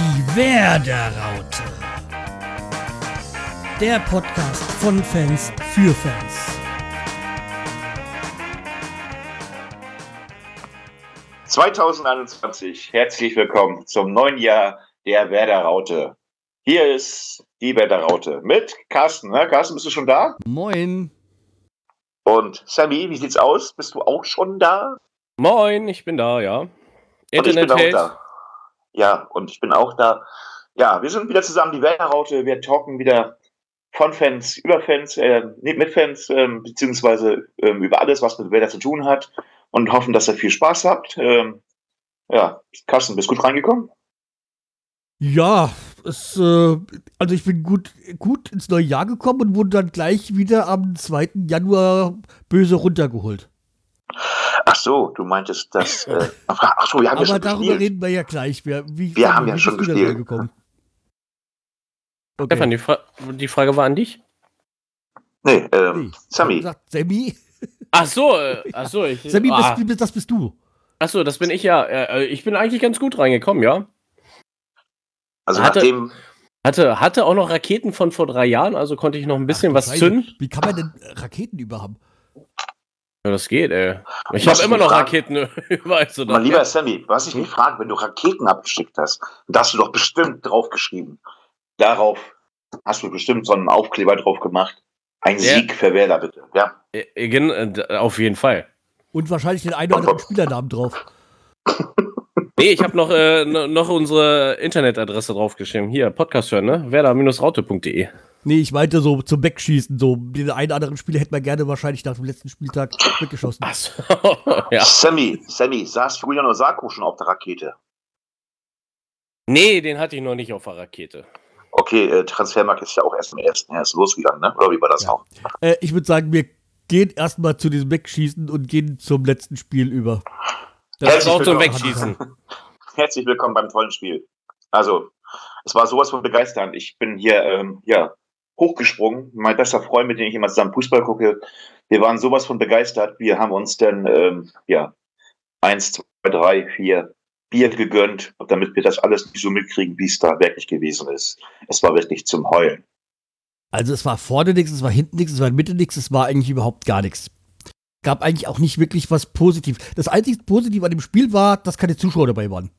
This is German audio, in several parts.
Die Werderaute. Der Podcast von Fans für Fans. ...2021, herzlich willkommen zum neuen Jahr der Werderaute. Hier ist die Werderaute mit Carsten. Ne? Carsten, bist du schon da? Moin. Und Sammy, wie sieht's aus? Bist du auch schon da? Moin, ich bin da, ja. Und ich bin Internet auch hält. da. Ja, und ich bin auch da. Ja, wir sind wieder zusammen, die Werderaute. Wir talken wieder von Fans, über Fans, äh, mit Fans, ähm, beziehungsweise ähm, über alles, was mit Werder zu tun hat. Und hoffen, dass ihr viel Spaß habt. Ähm, ja, Carsten, bist gut reingekommen? Ja, es, äh, also ich bin gut, gut ins neue Jahr gekommen und wurde dann gleich wieder am 2. Januar böse runtergeholt. Ach so, du meintest das. Äh, ach so, wir haben ja Aber schon darüber gespielt. reden wir ja gleich. Wir, wie, Wir haben ja schon gespielt. Okay. Stefan, die, Fra die Frage war an dich? Nee, ähm, Nee, Sammy. gesagt, Sammy, Ach so, äh, ach so, ich, Sammy ah, bist, das bist du. ach so, das bin ich ja. Äh, ich bin eigentlich ganz gut reingekommen, ja. Also Hatte- nachdem, Hatte, hatte auch noch Raketen von vor drei Jahren, also konnte ich noch ein bisschen Ach, was Scheiße. zünden. Wie kann man denn Raketen überhaben? Ja, das geht, ey. Ich Was habe immer noch? Raketen überall so mein lieber Sammy, du hast dich Hm? gefragt, wenn du Raketen abgeschickt hast, da hast du doch bestimmt draufgeschrieben. Darauf hast du bestimmt so einen Aufkleber drauf gemacht. Ein Ja. Sieg für Werder, bitte. Ja. Äh, äh, Auf jeden Fall. Und wahrscheinlich den einen oder anderen Spielernamen drauf. Nee, ich habe noch, äh, no- noch unsere Internetadresse draufgeschrieben. Hier, Podcast hören, ne? werder-raute.de. Nee, ich meinte so zum Wegschießen. So, den einen oder anderen Spieler hätte man gerne wahrscheinlich nach dem letzten Spieltag weggeschossen. Achso, ja. Sammy, Sammy, saß Julian Osako schon auf der Rakete? Nee, den hatte ich noch nicht auf der Rakete. Okay, äh, Transfermarkt ist ja auch erst am 1. erst losgegangen, ne? Oder wie war das Ja. auch? Äh, ich würde sagen, wir gehen erstmal zu diesem Wegschießen und gehen zum letzten Spiel über. Das ist Herzlich auch zum willkommen. Wegschießen. Herzlich willkommen beim tollen Spiel. Also, es war sowas von begeisternd. Ich bin hier, ähm, ja, hochgesprungen. Mein bester Freund, mit dem ich immer zusammen Fußball gucke, wir waren sowas von begeistert. Wir haben uns dann, ähm, ja, eins, zwei, drei, vier Bier gegönnt, damit wir das alles nicht so mitkriegen, wie es da wirklich gewesen ist. Es war wirklich zum Heulen. Also es war vorne nichts, es war hinten nichts, es war in der Mitte nichts, es war eigentlich überhaupt gar nichts. Gab eigentlich auch nicht wirklich was Positives. Das einzige Positive an dem Spiel war, dass keine Zuschauer dabei waren.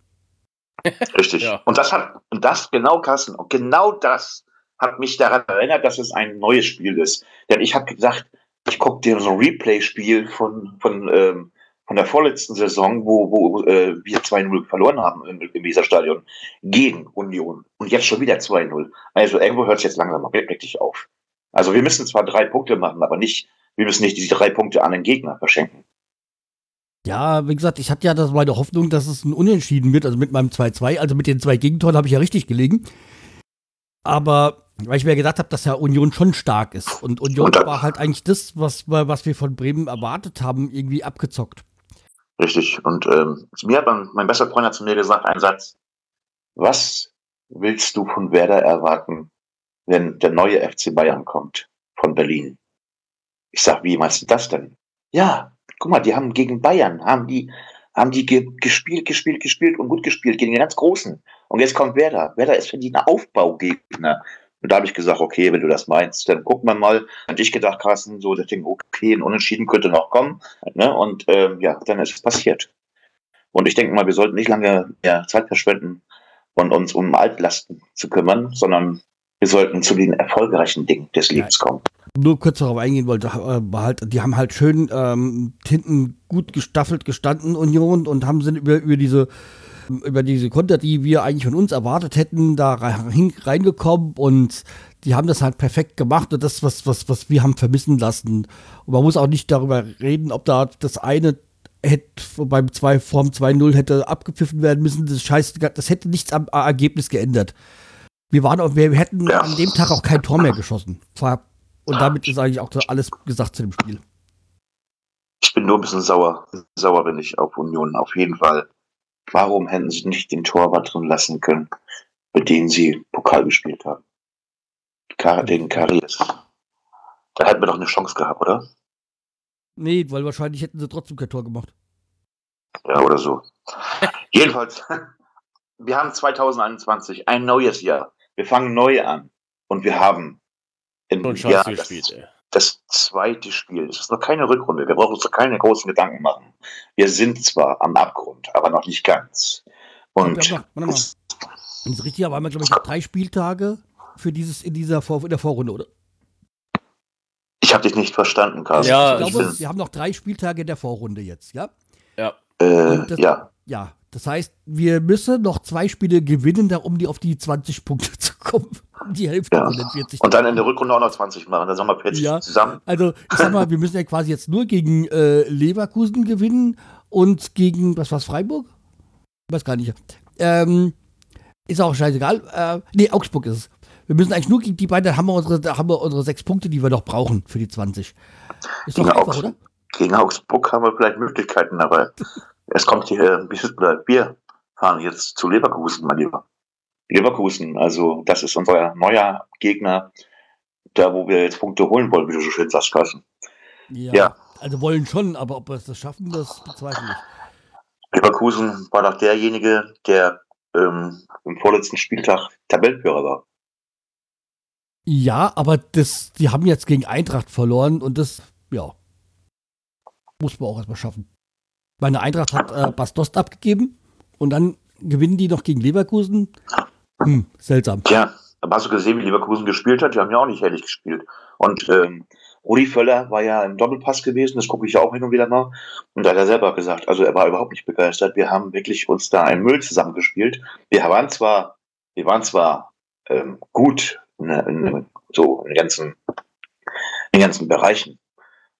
Richtig. Ja. Und das hat, und das genau, Carsten, und genau das hat mich daran erinnert, dass es ein neues Spiel ist. Denn ich habe gesagt, ich gucke dir so ein Replay-Spiel von, von, ähm, von der vorletzten Saison, wo, wo äh, wir 2-0 verloren haben im, im Weserstadion gegen Union. Und jetzt schon wieder 2-0. Also irgendwo hört es jetzt langsam mal wirklich auf. Also wir müssen zwar drei Punkte machen, aber nicht, wir müssen nicht diese drei Punkte an den Gegner verschenken. Ja, wie gesagt, ich hatte ja das meine Hoffnung, dass es ein Unentschieden wird, also mit meinem 2-2, also mit den zwei Gegentoren habe ich ja richtig gelegen. Aber weil ich mir gedacht habe, dass ja Union schon stark ist. Und Union Und war halt eigentlich das, was, wir- was wir von Bremen erwartet haben, irgendwie abgezockt. Richtig. Und ähm, mir hat mein, mein bester Freund hat zu mir gesagt, einen Satz. Was willst du von Werder erwarten, wenn der neue FC Bayern kommt von Berlin? Ich sag, wie meinst du das denn? Ja, guck mal, die haben gegen Bayern, haben die, haben die ge gespielt, gespielt, gespielt und gut gespielt gegen den ganz Großen. Und jetzt kommt Werder. Werder ist für die ein Aufbaugegner. Und da habe ich gesagt, okay, wenn du das meinst, dann gucken wir mal. Und ich gedacht, Carsten, so, das Ding, okay, ein Unentschieden könnte noch kommen. Ne? Und ähm, ja, dann ist es passiert. Und ich denke mal, wir sollten nicht lange mehr Zeit verschwenden und uns um Altlasten zu kümmern, sondern wir sollten zu den erfolgreichen Dingen des Lebens kommen. Nur kurz darauf eingehen wollte, äh, halt, die haben halt schön ähm, hinten gut gestaffelt gestanden, Union, und haben sind über, über diese über diese Konter, die wir eigentlich von uns erwartet hätten, da rein, reingekommen und die haben das halt perfekt gemacht und das, was, was, was wir haben vermissen lassen. Und man muss auch nicht darüber reden, ob da das eine hätte beim 2 Form 2-0 hätte abgepfiffen werden müssen. Das Scheiß, das hätte nichts am Ergebnis geändert. Wir waren auch, wir hätten Ja. an dem Tag auch kein Tor mehr geschossen. Und damit ist eigentlich auch alles gesagt zu dem Spiel. Ich bin nur ein bisschen sauer. Sauer bin ich auf Union, auf jeden Fall. Warum hätten sie nicht den Torwart drin lassen können, mit dem sie Pokal gespielt haben? Kar den Karius. Da hätten wir doch eine Chance gehabt, oder? Nee, weil wahrscheinlich hätten sie trotzdem kein Tor gemacht. Ja, oder so. Jedenfalls, wir haben 2021, ein neues Jahr. Wir fangen neu an. Und wir haben im Schon Jahr das, gespielt, ey. Das zweite Spiel. Es ist noch keine Rückrunde. Wir brauchen uns noch keine großen Gedanken machen. Wir sind zwar am Abgrund, aber noch nicht ganz. Und wir haben noch, warte mal. Wenn ich es richtig habe, haben wir, glaube ich, noch drei Spieltage für dieses in dieser Vor in der Vorrunde, oder? ich habe dich nicht verstanden, Carsten. Ja, ich glaube, wir haben noch drei Spieltage in der Vorrunde jetzt, ja? Ja. äh, das- ja. Ja, das heißt, wir müssen noch zwei Spiele gewinnen, da, um die auf die 20 Punkte zu kommen. Die Hälfte Ja. von den 40. Und dann in der Rückrunde auch noch 20 machen. Dann sagen wir 40 Ja. zusammen. Also, ich sag mal, wir müssen ja quasi jetzt nur gegen äh, Leverkusen gewinnen und gegen, was war's, Freiburg? Ich weiß gar nicht. Ähm, ist auch scheißegal. Äh, nee, Augsburg ist es. Wir müssen eigentlich nur gegen die beiden, dann haben wir unsere, da haben wir unsere sechs Punkte, die wir noch brauchen für die 20. Ist doch Gegen einfach, Augs- oder? Gegen Augsburg haben wir vielleicht Möglichkeiten, aber es kommt hier, äh, wir wir fahren jetzt zu Leverkusen, mein Lieber. Leverkusen, also das ist unser neuer Gegner, da wo wir jetzt Punkte holen wollen, wie du so schön sagst, Carsten. Ja. Ja. Also wollen schon, aber ob wir es das schaffen, das bezweifle ich. Leverkusen war doch derjenige, der ähm, im vorletzten Spieltag Tabellenführer war. Ja, aber das, die haben jetzt gegen Eintracht verloren und das, ja, muss man auch erstmal schaffen. Meine Eintracht hat äh, Bastost abgegeben und dann gewinnen die noch gegen Leverkusen. Hm, seltsam. Aber hast du gesehen, wie Leverkusen gespielt hat? Die haben ja auch nicht herrlich gespielt. Und ähm, Rudi Völler war ja im Doppelpass gewesen, das gucke ich ja auch hin und wieder mal. Und da hat er selber gesagt, also er war überhaupt nicht begeistert. Wir haben wirklich uns da einen Müll zusammengespielt. Wir waren zwar, wir waren zwar ähm, gut in, in, so in ganzen, in den ganzen Bereichen,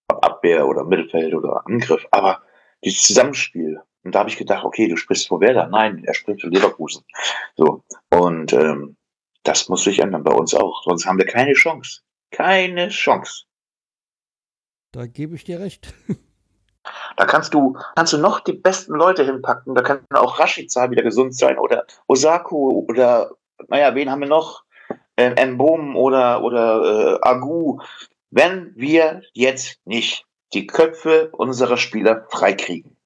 ob Abwehr oder Mittelfeld oder Angriff, aber dieses Zusammenspiel. Und da habe ich gedacht, okay, du sprichst vor Werder. Nein, er spricht für Leverkusen. So. Und ähm, das muss sich ändern bei uns auch. Sonst haben wir keine Chance. Keine Chance. Da gebe ich dir recht. Da kannst du, kannst du noch die besten Leute hinpacken. Da kann auch Rashica wieder gesund sein oder Osako oder, naja, wen haben wir noch? Äh, Mbom oder, oder äh, Agu. Wenn wir jetzt nicht die Köpfe unserer Spieler freikriegen,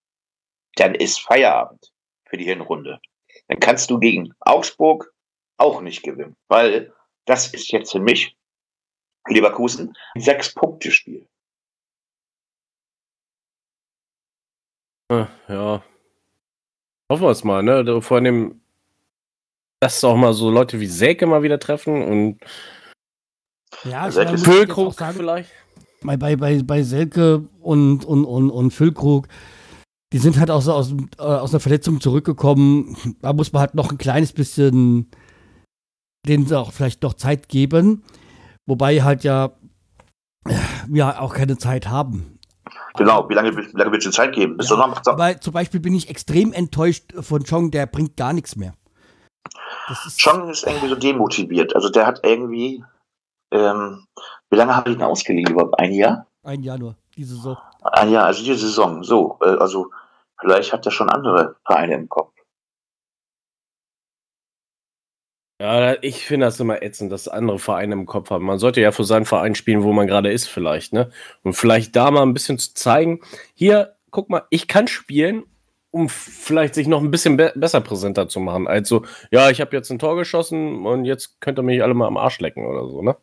dann ist Feierabend für die Hinrunde. Dann kannst du gegen Augsburg auch nicht gewinnen, weil das ist jetzt für mich Leverkusen ein Sechs-Punkte-Spiel. Ja. Hoffen wir es mal, ne? Vor allem, dass auch mal so Leute wie Selke mal wieder treffen und Ja, ich Füllkrug sagen, vielleicht. bei, bei, bei, bei Selke und, und, und, und Füllkrug, die sind halt aus, aus, äh, aus einer Verletzung zurückgekommen. Da muss man halt noch ein kleines bisschen denen auch vielleicht noch Zeit geben. Wobei halt ja wir auch keine Zeit haben. Genau, wie lange, wie lange willst du Zeit geben? Bis Ja, aber zum Beispiel bin ich extrem enttäuscht von Chong, der bringt gar nichts mehr. Ist, Chong ist irgendwie so demotiviert. Also der hat irgendwie, ähm, wie lange habe ich ihn ausgeliehen? Ein Jahr? Ein Jahr nur, diese Saison. Ein Jahr, also diese Saison. So, äh, also vielleicht hat er schon andere Vereine im Kopf. Ja, ich finde das immer ätzend, dass andere Vereine im Kopf haben. Man sollte ja für seinen Verein spielen, wo man gerade ist, vielleicht, ne? Und vielleicht da mal ein bisschen zu zeigen, hier, guck mal, ich kann spielen, um vielleicht sich noch ein bisschen be besser präsenter zu machen. Also, ja, ich habe jetzt ein Tor geschossen und jetzt könnt ihr mich alle mal am Arsch lecken oder so, ne?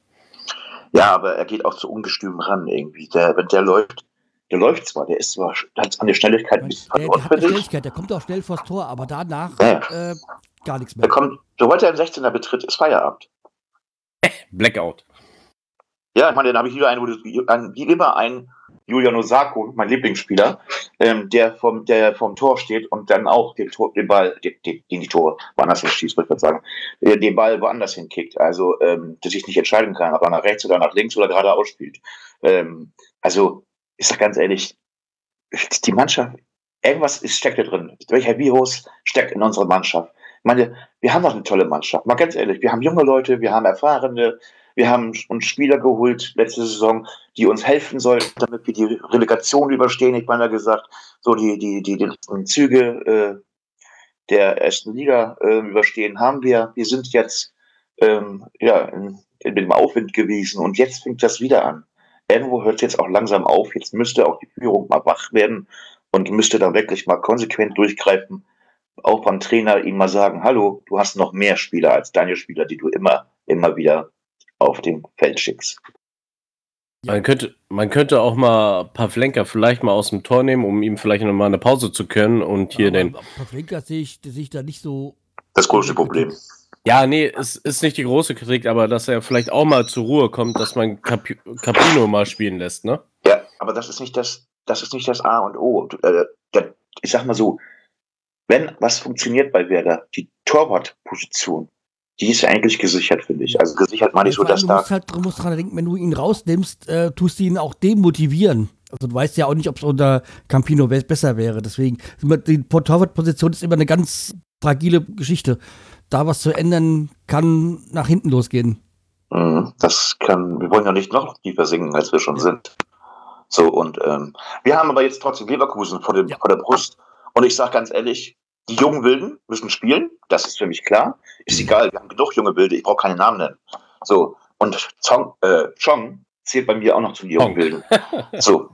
Ja, aber er geht auch zu ungestüm ran irgendwie. Der, wenn der läuft, der läuft zwar, der ist zwar, hat an der Schnelligkeit ein Der, bisschen der verloren, hat eine finde ich. Schnelligkeit, der kommt auch schnell vors Tor, aber danach Ja. äh, gar nichts Der mehr. kommt, sobald er im 16er betritt, ist Feierabend. Blackout. Ja, ich meine, dann habe ich wieder einen, wo du- ein, wie immer ein Julian Osako, mein Lieblingsspieler, ähm, der vom, der vom Tor steht und dann auch den, Tor, den Ball, den, den, den die Tore woanders hinschießt, würde ich mal sagen, äh, den Ball woanders hinkickt. Also, ähm, dass ich nicht entscheiden kann, ob er nach rechts oder nach links oder geradeaus spielt. Ähm, also, ich sag ganz ehrlich, die Mannschaft, irgendwas ist, steckt da drin. Welcher Virus steckt in unserer Mannschaft? Ich meine, wir haben doch eine tolle Mannschaft. Mal ganz ehrlich, wir haben junge Leute, wir haben erfahrene, wir haben uns Spieler geholt letzte Saison, die uns helfen sollten, damit wir die Relegation überstehen. Ich meine gesagt, so die, die, die, die Züge äh, der ersten Liga äh, überstehen haben wir. Wir sind jetzt ähm, ja, in, in, dem Aufwind gewesen und jetzt fängt das wieder an. Irgendwo hört es jetzt auch langsam auf. Jetzt müsste auch die Führung mal wach werden und müsste dann wirklich mal konsequent durchgreifen. auch beim Trainer ihm mal sagen, hallo, du hast noch mehr Spieler als deine Spieler, die du immer, immer wieder auf dem Feld schickst. Man könnte, man könnte auch mal Pavlenka vielleicht mal aus dem Tor nehmen, um ihm vielleicht noch mal eine Pause zu können und hier Aber den. Pavlenka sehe ich, sehe ich da nicht so. Das große Problem. Ja, nee, es ist nicht die große Kritik, aber dass er vielleicht auch mal zur Ruhe kommt, dass man Cap Capino mal spielen lässt, ne? Ja, aber das ist nicht das, das ist nicht das A und O. Du, äh, ich sag mal so, wenn was funktioniert bei Werder, die Torwartposition, die ist eigentlich gesichert, finde ich. Also gesichert meine ich so, dass du da. musst halt du musst dran denken, wenn du ihn rausnimmst, äh, tust du ihn auch demotivieren. Also du weißt ja auch nicht, ob es unter Campino be- besser wäre. Deswegen, die Torwartposition ist immer eine ganz fragile Geschichte. Da was zu ändern, kann nach hinten losgehen. Mhm, Das kann, wir wollen ja nicht noch tiefer singen, als wir schon sind. So, und ähm, wir haben aber jetzt trotzdem Leverkusen vor, dem, Ja. vor der Brust. Und ich sage ganz ehrlich, die jungen Wilden müssen spielen, das ist für mich klar. Ist egal, wir haben genug junge Wilde, ich brauche keine Namen nennen. So, und Zong, äh, Chong zählt bei mir auch noch zu den jungen. Wilden. So,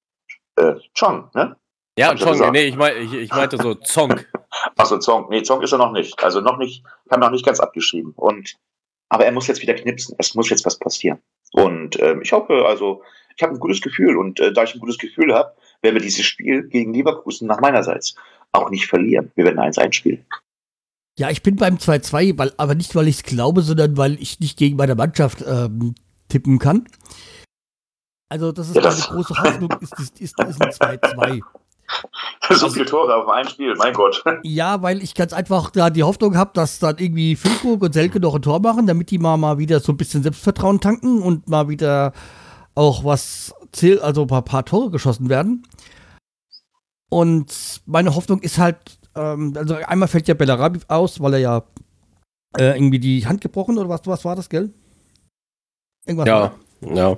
äh, Chong, ne? Ja, ja Chong, nee, ich, mein, ich, ich meinte so Zong. Achso, Zong. Nee, Zong ist er noch nicht. Also noch nicht, haben noch nicht ganz abgeschrieben. Und, aber er muss jetzt wieder knipsen. Es muss jetzt was passieren. Und ähm, ich hoffe, also, ich habe ein gutes Gefühl. Und äh, da ich ein gutes Gefühl habe, werden wir dieses Spiel gegen Leverkusen nach meinerseits auch nicht verlieren. Wir werden 1-1 spielen. Ja, ich bin beim 2-2, weil, aber nicht, weil ich es glaube, sondern weil ich nicht gegen meine Mannschaft ähm, tippen kann. Also, das ist Ja, meine das- große Hoffnung, ist, ist, ist, ist ein 2-2. so viele Tore auf ein Spiel, mein Gott. Ja, weil ich ganz einfach da die Hoffnung habe, dass dann irgendwie Füllkrug und Selke noch ein Tor machen, damit die mal, mal wieder so ein bisschen Selbstvertrauen tanken und mal wieder auch was zählt, also ein paar, paar Tore geschossen werden. Und meine Hoffnung ist halt, ähm, also einmal fällt ja Bellarabi aus, weil er ja äh, irgendwie die Hand gebrochen oder was, was war das, gell? Irgendwas war Ja, ja.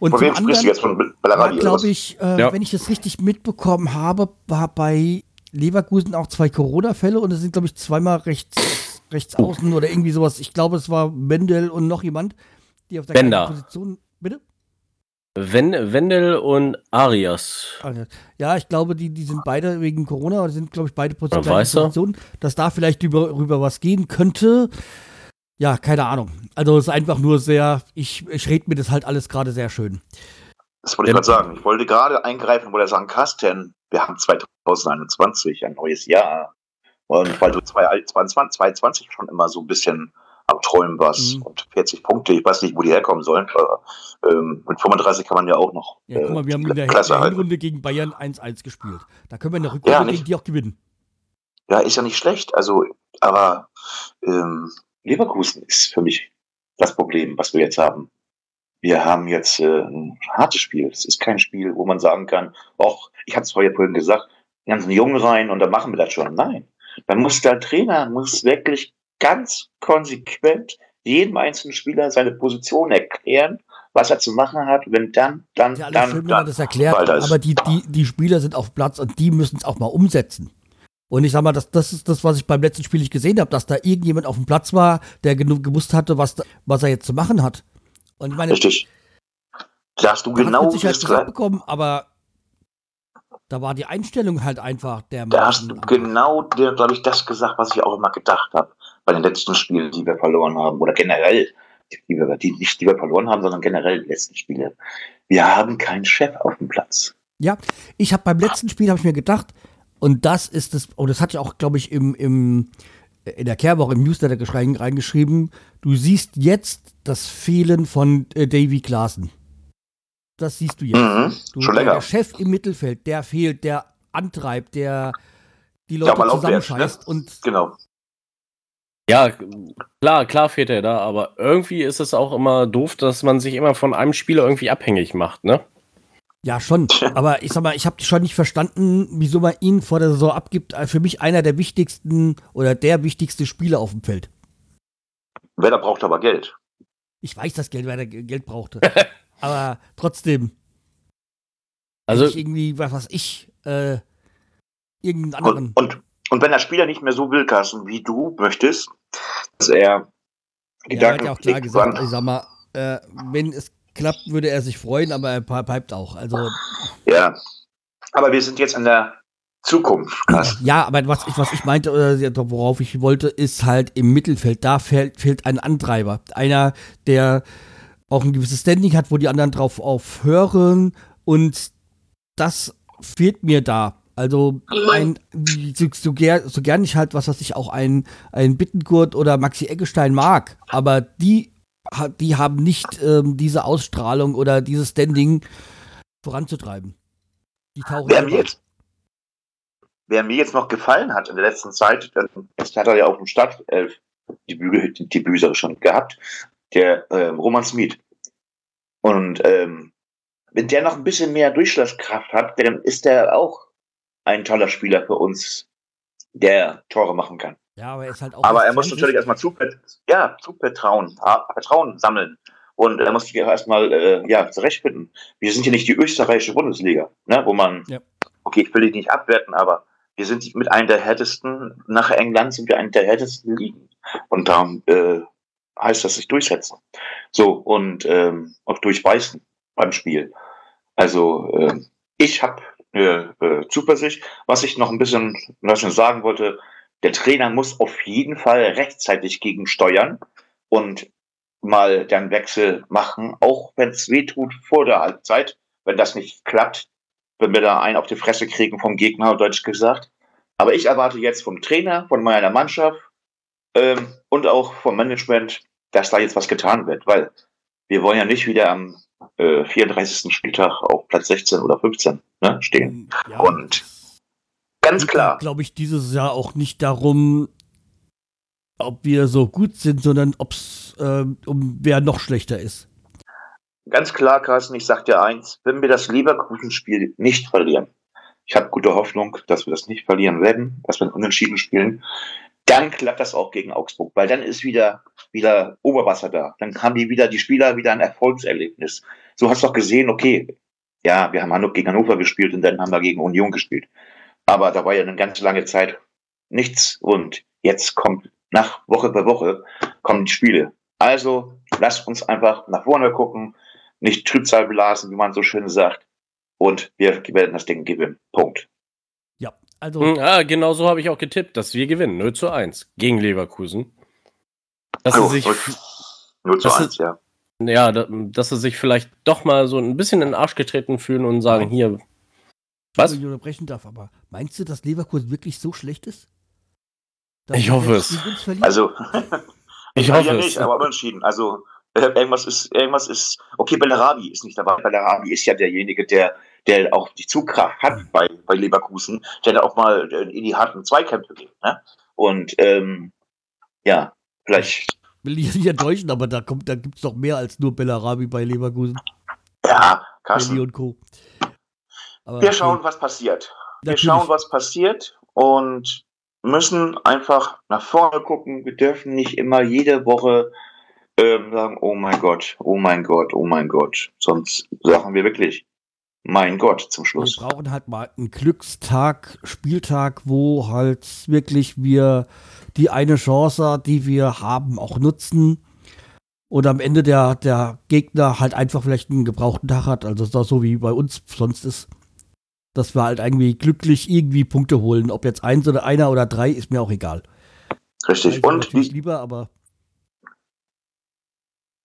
Und Von wem sprichst du anderen jetzt? Von Bellarabi? glaube ich, äh, Ja. wenn ich das richtig mitbekommen habe, war bei Leverkusen auch zwei Corona-Fälle und es sind, glaube ich, zweimal rechts, rechts außen oder irgendwie sowas. Ich glaube, es war Mendel und noch jemand, die auf der Bender. gleichen Position. Bitte? Wen Wendel und Arias. Ja, ich glaube, die, die sind beide wegen Corona oder sind, glaube ich, beide? Positionen, dass da vielleicht über, rüber was gehen könnte. Ja, keine Ahnung. Also es ist einfach nur sehr, ich, ich rede mir das halt alles gerade sehr schön. Das wollte ich gerade sagen. Ich wollte gerade eingreifen, wollte sagen, Carsten, wir haben 2021, ein neues Jahr. Und weil du 2022 2020 schon immer so ein bisschen am Träumen warst Mhm. und 40 Punkte, ich weiß nicht, wo die herkommen sollen. Aber, ähm, mit 35 kann man ja auch noch Ja, guck mal, wir haben in der, Klasse der. Hinrunde gegen Bayern 1-1 gespielt. Da können wir in der Rückrunde Ja, gegen die auch gewinnen. Ja, ist ja nicht schlecht. Also, aber ähm, Leverkusen ist für mich das Problem, was wir jetzt haben. Wir haben jetzt äh, ein hartes Spiel. Es ist kein Spiel, wo man sagen kann, auch, ich hatte es vorher vorhin gesagt, die ganzen Jungen rein und dann machen wir das schon. Nein. Dann muss der Trainer muss wirklich ganz konsequent jedem einzelnen Spieler seine Position erklären, was er zu machen hat, wenn dann, dann, Ja, dann, schön, dann. das erklärt, das- aber die, die, die Spieler sind auf Platz und die müssen es auch mal umsetzen. Und ich sag mal, das, das ist das, was ich beim letzten Spiel nicht gesehen habe, dass da irgendjemand auf dem Platz war, der genug gewusst hatte, was, was er jetzt zu machen hat. Und ich meine, Richtig. Da hast du genau hat sich das gesagt bekommen, aber da war die Einstellung halt einfach der Da hast du genau, glaube ich, das gesagt, was ich auch immer gedacht habe bei den letzten Spielen, die wir verloren haben. Oder generell, die wir, die, nicht die wir verloren haben, sondern generell die letzten Spiele. Wir haben keinen Chef auf dem Platz. Ja, ich habe beim letzten Spiel habe ich mir gedacht, und das ist es, und das hat ja auch, glaube ich, im, im, in der Kehrwoche im Newsletter reingeschrieben, du siehst jetzt das Fehlen von äh, Davy Klaassen. Das siehst du jetzt. Mhm. Du, Schon der, länger. der Chef im Mittelfeld, der fehlt, der antreibt, der die Ja, Leute mal aufwärts, zusammenscheißt. ne? Und Genau. Ja, klar, klar fehlt er da, aber irgendwie ist es auch immer doof, dass man sich immer von einem Spieler irgendwie abhängig macht, ne? Ja, schon. Aber ich sag mal, ich habe schon nicht verstanden, wieso man ihn vor der Saison abgibt. Äh, Für mich einer der wichtigsten oder der wichtigste Spieler auf dem Feld. Werder braucht aber Geld. Ich weiß, dass Geld, weil er G- Geld brauchte. Aber trotzdem, Also, ich irgendwie, was weiß ich, äh, irgendeinen anderen. Und, und, und wenn der Spieler nicht mehr so will, Carsten, wie du möchtest, dass er ja, er hat Gedanken ja auch klar gesagt, ich sag mal, äh, wenn es klappt, würde er sich freuen, aber er pipet auch. Also, Ja. Aber wir sind jetzt in der Zukunft, krass. Ja, aber was ich, was ich meinte, oder worauf ich wollte, ist halt im Mittelfeld, da fehlt, fehlt ein Antreiber. Einer, der auch ein gewisses Standing hat, wo die anderen drauf aufhören und das fehlt mir da. Also ein, so, so, ger, so gern ich halt, was weiß ich, auch ein, ein Bittengurt oder Maxi Eggestein mag, aber die, die haben nicht ähm, diese Ausstrahlung oder dieses Standing voranzutreiben. Die tauchen wer, mir jetzt, wer mir jetzt noch gefallen hat in der letzten Zeit, das hat er ja auf dem Stadtelf die Büge, die Büser schon gehabt, der äh, Roman Smith. Und ähm, wenn der noch ein bisschen mehr Durchschlagskraft hat, dann ist der auch ein toller Spieler für uns, der Tore machen kann. Ja, aber er ist halt auch. Aber er muss natürlich erstmal Zugvertrauen, ja, Zugvertrauen, Vertrauen sammeln. Und er muss sich erstmal äh, ja, zurechtfinden. Wir sind hier nicht die österreichische Bundesliga, ne, wo man, ja. okay, ich will dich nicht abwerten, aber wir sind mit einem der härtesten, nach England sind wir einen der härtesten Ligen. Und darum äh, heißt das sich durchsetzen. So, und ähm, auch durchbeißen beim Spiel. Also äh, ich habe äh, äh, Zuversicht. Was ich noch ein bisschen was ich sagen wollte, der Trainer muss auf jeden Fall rechtzeitig gegensteuern und mal den Wechsel machen, auch wenn es weh tut vor der Halbzeit, wenn das nicht klappt, wenn wir da einen auf die Fresse kriegen vom Gegner, deutsch gesagt. Aber ich erwarte jetzt vom Trainer, von meiner Mannschaft ähm, und auch vom Management, dass da jetzt was getan wird, weil wir wollen ja nicht wieder am äh, 34. Spieltag auf Platz 16 oder 15 ne, stehen. Ja, und ganz klar. Glaube ich, dieses Jahr auch nicht darum, ob wir so gut sind, sondern ob es äh, um wer noch schlechter ist. Ganz klar, Carsten, ich sag dir eins, wenn wir das Leverkusen-Spiel nicht verlieren, ich habe gute Hoffnung, dass wir das nicht verlieren werden, dass wir ein Unentschieden spielen, dann klappt das auch gegen Augsburg, weil dann ist wieder, wieder Oberwasser da. Dann haben die wieder, die Spieler wieder ein Erfolgserlebnis. So hast du auch gesehen, okay, ja, wir haben gegen Hannover gespielt und dann haben wir gegen Union gespielt. Aber da war ja eine ganz lange Zeit nichts und jetzt kommt nach Woche bei Woche kommen die Spiele. Also lasst uns einfach nach vorne gucken, nicht Trübsal belassen, wie man so schön sagt. Und wir werden das Ding gewinnen. Punkt. Ja, also. Hm, ah, genau so habe ich auch getippt, dass wir gewinnen. 0 zu 1 gegen Leverkusen. Dass also, sie sich. 0 zu 1, ja. Ja, dass sie sich vielleicht doch mal so ein bisschen in den Arsch getreten fühlen und sagen, hier. Was? Ich unterbrechen darf, aber meinst du, dass Leverkusen wirklich so schlecht ist? ich hoffe es. Also, ich hoffe ja nicht, aber unentschieden. Also, äh, irgendwas ist, irgendwas ist, okay, Bellarabi ist nicht dabei. Bellarabi ist ja derjenige, der, der auch die Zugkraft hat mhm. bei, bei Leverkusen, der da auch mal äh, in die harten Zweikämpfe geht. Ne? Und ähm, ja, vielleicht. Will ich nicht enttäuschen, aber da kommt, da gibt es doch mehr als nur Bellarabi bei Leverkusen. Ja, Carsten. und Co. Aber wir schauen, was passiert. Wir Natürlich. schauen, was passiert und müssen einfach nach vorne gucken. Wir dürfen nicht immer jede Woche ähm, sagen, oh mein Gott, oh mein Gott, oh mein Gott. Sonst sagen wir wirklich, mein Gott, zum Schluss. Wir brauchen halt mal einen Glückstag, Spieltag, wo halt wirklich wir die eine Chance, die wir haben, auch nutzen. Und am Ende der, der Gegner halt einfach vielleicht einen gebrauchten Tag hat, also so wie bei uns sonst ist dass wir halt irgendwie glücklich irgendwie Punkte holen. Ob jetzt eins oder einer oder drei, ist mir auch egal. Richtig. Und die, lieber, aber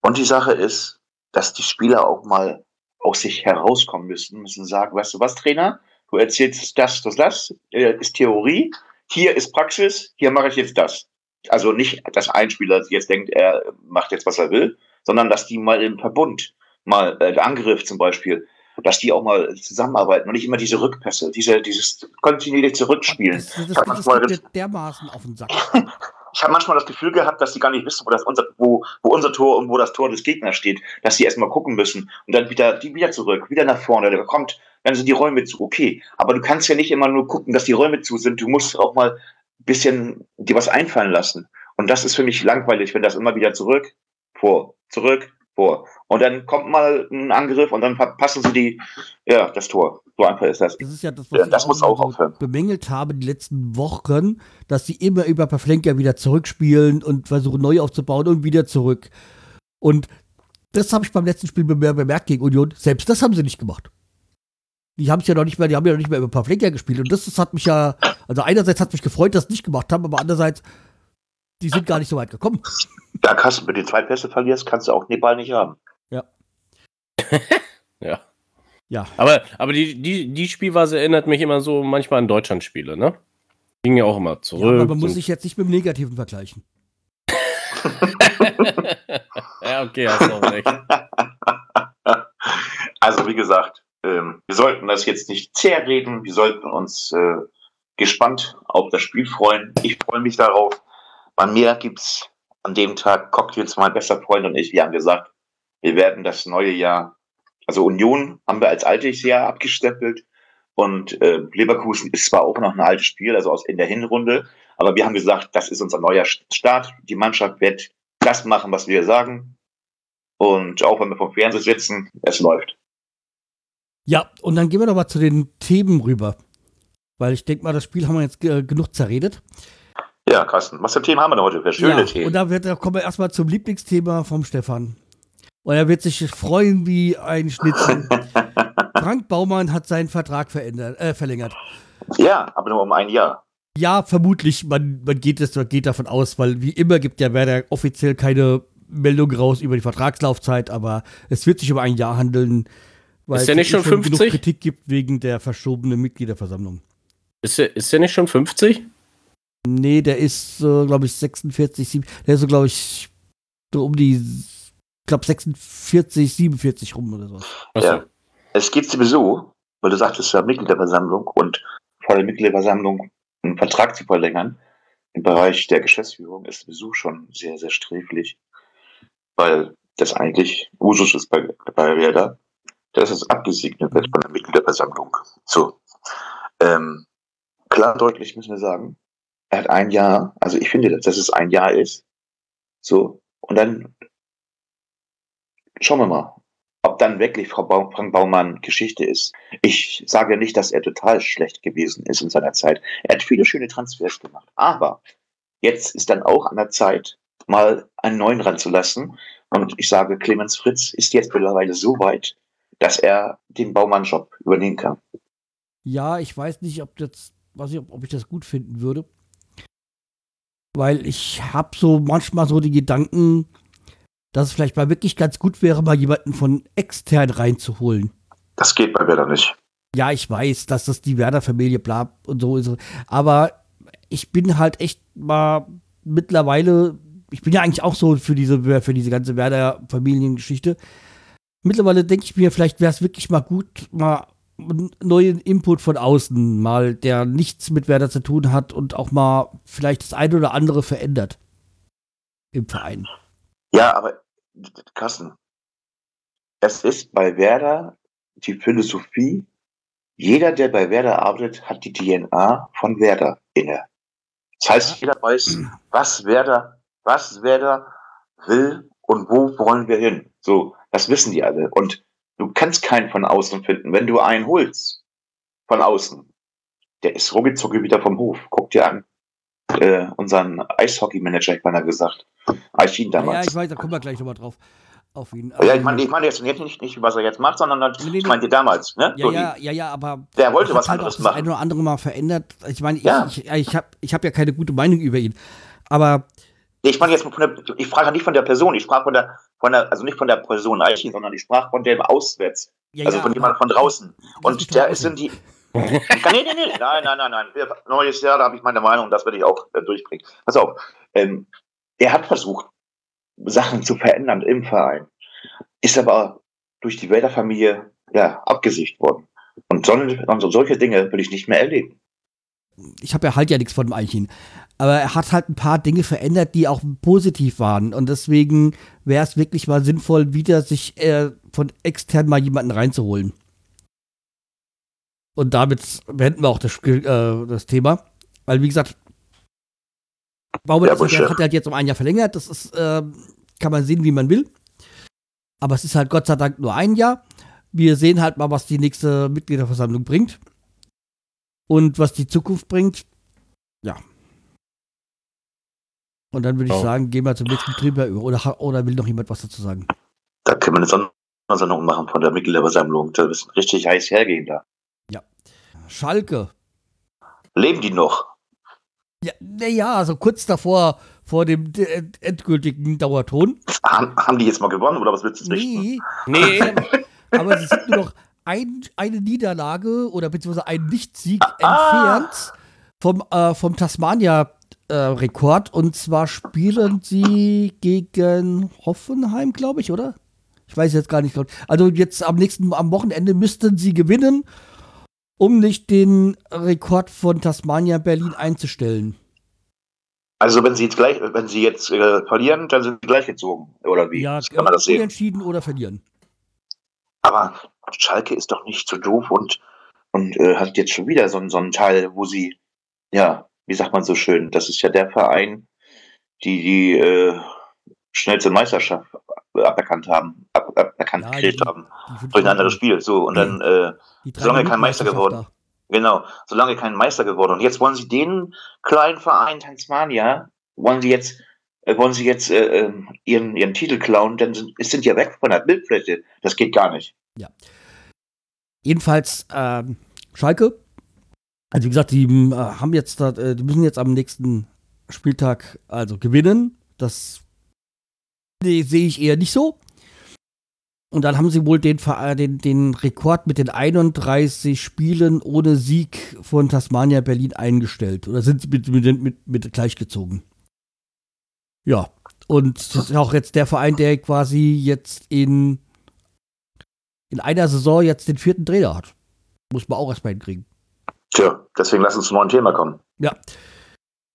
und die Sache ist, dass die Spieler auch mal aus sich herauskommen müssen, müssen sagen, weißt du was, Trainer, du erzählst das, das, das, äh, ist Theorie, hier ist Praxis, hier mache ich jetzt das. Also nicht, dass ein Spieler jetzt denkt, er macht jetzt, was er will, sondern dass die mal im Verbund, mal äh, der Angriff zum Beispiel, dass die auch mal zusammenarbeiten und nicht immer diese Rückpässe, diese, dieses kontinuierlich zurückspielen. Das, das, das, das mir dermaßen auf den Sack. ich habe manchmal das Gefühl gehabt, dass die gar nicht wissen, wo, das unser, wo, wo unser Tor und wo das Tor des Gegners steht, dass sie erstmal gucken müssen und dann wieder, die wieder zurück, wieder nach vorne, der kommt, dann sind die Räume zu, okay. Aber du kannst ja nicht immer nur gucken, dass die Räume zu sind, du musst auch mal ein bisschen dir was einfallen lassen. Und das ist für mich langweilig, wenn das immer wieder zurück, vor, zurück, vor. Und dann kommt mal ein Angriff und dann passen sie die, ja, das Tor. So einfach ist das. Das ist ja das, was ja, das ich muss auch aufhören. bemängelt habe die letzten Wochen, dass sie immer über Pavlenka wieder zurückspielen und versuchen neu aufzubauen und wieder zurück. Und das habe ich beim letzten Spiel bemerkt gegen Union. Selbst das haben sie nicht gemacht. Die haben es ja noch nicht mehr, die haben ja noch nicht mehr über Pavlenka gespielt. Und das, das hat mich ja, also einerseits hat mich gefreut, dass sie es nicht gemacht haben, aber andererseits, die sind gar nicht so weit gekommen. Da kannst du, wenn du die zwei Pässe verlierst, kannst du auch den Ball nicht haben. Ja. Ja. Aber, aber die, die, die Spielweise erinnert mich immer so manchmal an Deutschlandspiele, ne? Ging ja auch immer Ja, zurück. aber man muss sich jetzt nicht mit dem Negativen vergleichen. ja, okay, hast auch recht. Also wie gesagt, ähm, wir sollten das jetzt nicht zerreden. Wir sollten uns äh, gespannt auf das Spiel freuen. Ich freue mich darauf. Bei mir gibt's an dem Tag Cocktails. Mein bester Freund und ich, wir haben gesagt, wir werden das neue Jahr, also Union haben wir als altes Jahr abgestempelt und äh, Leverkusen ist zwar auch noch ein altes Spiel, also aus in der Hinrunde, aber wir haben gesagt, das ist unser neuer Start. Die Mannschaft wird das machen, was wir sagen. Und auch wenn wir vom Fernseher sitzen, es läuft. Ja, und dann gehen wir doch mal zu den Themen rüber. Weil ich denke mal, das Spiel haben wir jetzt äh, genug zerredet. Ja, Carsten, was für Themen haben wir denn heute für schöne ja, Themen? Und da, wird, da kommen wir erstmal zum Lieblingsthema vom Stefan. Und er wird sich freuen wie ein Schnitzel. Frank Baumann hat seinen Vertrag verändert, äh, verlängert. Ja, aber nur um ein Jahr. Ja, vermutlich, man, man geht, es, man geht davon aus, weil wie immer gibt ja Werder offiziell keine Meldung raus über die Vertragslaufzeit, aber es wird sich über ein Jahr handeln, weil Ist der nicht es schon 50? genug Kritik gibt wegen der verschobenen Mitgliederversammlung. Ist der, ist der nicht schon 50? Nee, der ist, äh, glaube ich, 46, 7, der ist so, glaube ich, so um die, ich glaube, 46, 47 rum oder so. Ja. Es geht sowieso, weil du sagtest ja Mitgliederversammlung und vor der Mitgliederversammlung einen Vertrag zu verlängern im Bereich der Geschäftsführung ist sowieso schon sehr, sehr sträflich, weil das eigentlich Usus ist bei, bei Werder, dass es abgesegnet wird von der Mitgliederversammlung. So. Ähm, klar und deutlich müssen wir sagen, er hat ein Jahr, also ich finde, dass es ein Jahr ist. So. Und dann schauen wir mal, ob dann wirklich Frau Bau Frank Baumann Geschichte ist. Ich sage nicht, dass er total schlecht gewesen ist in seiner Zeit. Er hat viele schöne Transfers gemacht. Aber jetzt ist dann auch an der Zeit, mal einen neuen ranzulassen. Und ich sage, Clemens Fritz ist jetzt mittlerweile so weit, dass er den Baumann-Job übernehmen kann. Ja, ich weiß nicht, ob das, weiß ich, ob, ob ich das gut finden würde. Weil ich habe so manchmal so die Gedanken, dass es vielleicht mal wirklich ganz gut wäre, mal jemanden von extern reinzuholen. Das geht bei Werder nicht. Ja, ich weiß, dass das die Werder-Familie bla und so ist. Aber ich bin halt echt mal mittlerweile, ich bin ja eigentlich auch so für diese, für diese ganze Werder-Familiengeschichte. Mittlerweile denke ich mir, vielleicht wäre es wirklich mal gut, mal neuen Input von außen, mal, der nichts mit Werder zu tun hat und auch mal vielleicht das eine oder andere verändert im Verein. Ja, aber Carsten, es ist bei Werder die Philosophie, jeder, der bei Werder arbeitet, hat die DNA von Werder inne. Das heißt, jeder weiß, was Werder, was Werder will und wo wollen wir hin. So, das wissen die alle. Und du kannst keinen von außen finden. Wenn du einen holst von außen, der ist ruckzuck wieder vom Hof. Guck dir an. Äh, unseren Eishockey-Manager, ich meine gesagt. Eichin Ja, damals. ich weiß, da kommen wir gleich nochmal drauf. Auf ihn. Ja, ich meine, ich meine jetzt nicht, nicht, was er jetzt macht, sondern Nee, nee, ich meinte damals, ne? Ja, So, ja, ja, ja, aber Der wollte was halt anderes auch das machen. eine oder andere mal verändert. Ich meine, ich, Ja. ich, ich habe ich hab ja keine gute Meinung über ihn. Aber ich meine jetzt von der, ich frage nicht von der Person, ich sprach von der, von der, also nicht von der Person Eichin, sondern ich sprach von dem auswärts, ja, also ja, von jemandem von draußen. Und der ist in die, nee, nee, nee, nein, nein, nein, nein, neues Jahr, da habe ich meine Meinung, das werde ich auch äh, durchbringen. Pass auf, ähm, er hat versucht, Sachen zu verändern im Verein, ist aber durch die Wählerfamilie, ja, abgesicht worden. Und solche, und solche Dinge will ich nicht mehr erleben. Ich habe ja halt ja nichts von dem Eichin. Aber er hat halt ein paar Dinge verändert, die auch positiv waren. Und deswegen wäre es wirklich mal sinnvoll, wieder sich äh, von extern mal jemanden reinzuholen. Und damit beenden wir auch das, Spiel, äh, das Thema. Weil, wie gesagt, Baumann Ja, hat er halt jetzt um ein Jahr verlängert. Das ist, äh, kann man sehen, wie man will. Aber es ist halt Gott sei Dank nur ein Jahr. Wir sehen halt mal, was die nächste Mitgliederversammlung bringt. Und was die Zukunft bringt. Ja. Und dann würde ich Oh. sagen, gehen wir zum nächsten Thema über. Oder, oder will noch jemand was dazu sagen? Da können wir eine Sondersendung machen von der Mitgliederversammlung. Da ist richtig heiß hergehen da. Schalke. Leben die noch? Ja, naja, also kurz davor, vor dem endgültigen Dauerton. Haben, haben die jetzt mal gewonnen oder was willst du richten? Nee, Nee, aber sie sind nur noch ein, eine Niederlage oder beziehungsweise ein Nichtsieg Ah. entfernt vom, äh, vom Tasmania-Rekord. und zwar spielen sie gegen Hoffenheim, glaube ich, oder? Ich weiß jetzt gar nicht. Also jetzt am nächsten, am Wochenende müssten sie gewinnen, um nicht den Rekord von Tasmania Berlin einzustellen. Also wenn sie jetzt gleich, wenn sie jetzt äh, verlieren, dann sind sie gleich gezogen. Oder wie? Ja, kann man das sehen? unentschieden oder verlieren. Aber Schalke ist doch nicht so doof und, und äh, hat jetzt schon wieder so, einen- so einen Teil, wo sie, ja, wie sagt man so schön, das ist ja der Verein, die die äh, schnellste Meisterschaft aberkannt haben, ab, aberkannt Ja, gekriegt die- haben, Die durch ein anderes Spiel. So, und dann, äh, solange kein Meister geworden. genau, solange kein Meister geworden. Und jetzt wollen sie den kleinen Verein Tasmania, wollen sie jetzt, wollen sie jetzt äh, ähm, ihren, ihren Titel klauen, denn es sind ja weg von der Bildfläche. Das geht gar nicht. Jedenfalls ähm, Schalke. Also wie gesagt, die ähm, haben jetzt, äh, die müssen jetzt am nächsten Spieltag also gewinnen. Das nee, sehe ich eher nicht so. Und dann haben sie wohl den, den, den Rekord mit den 31 Spielen ohne Sieg von Tasmania Berlin eingestellt. Oder sind sie mit, mit, mit, mit gleichgezogen. Ja. Und das ist auch jetzt der Verein, der quasi jetzt in in einer Saison jetzt den vierten Trainer hat. Muss man auch erstmal hinkriegen. Tja, deswegen lass uns zum neuen Thema kommen.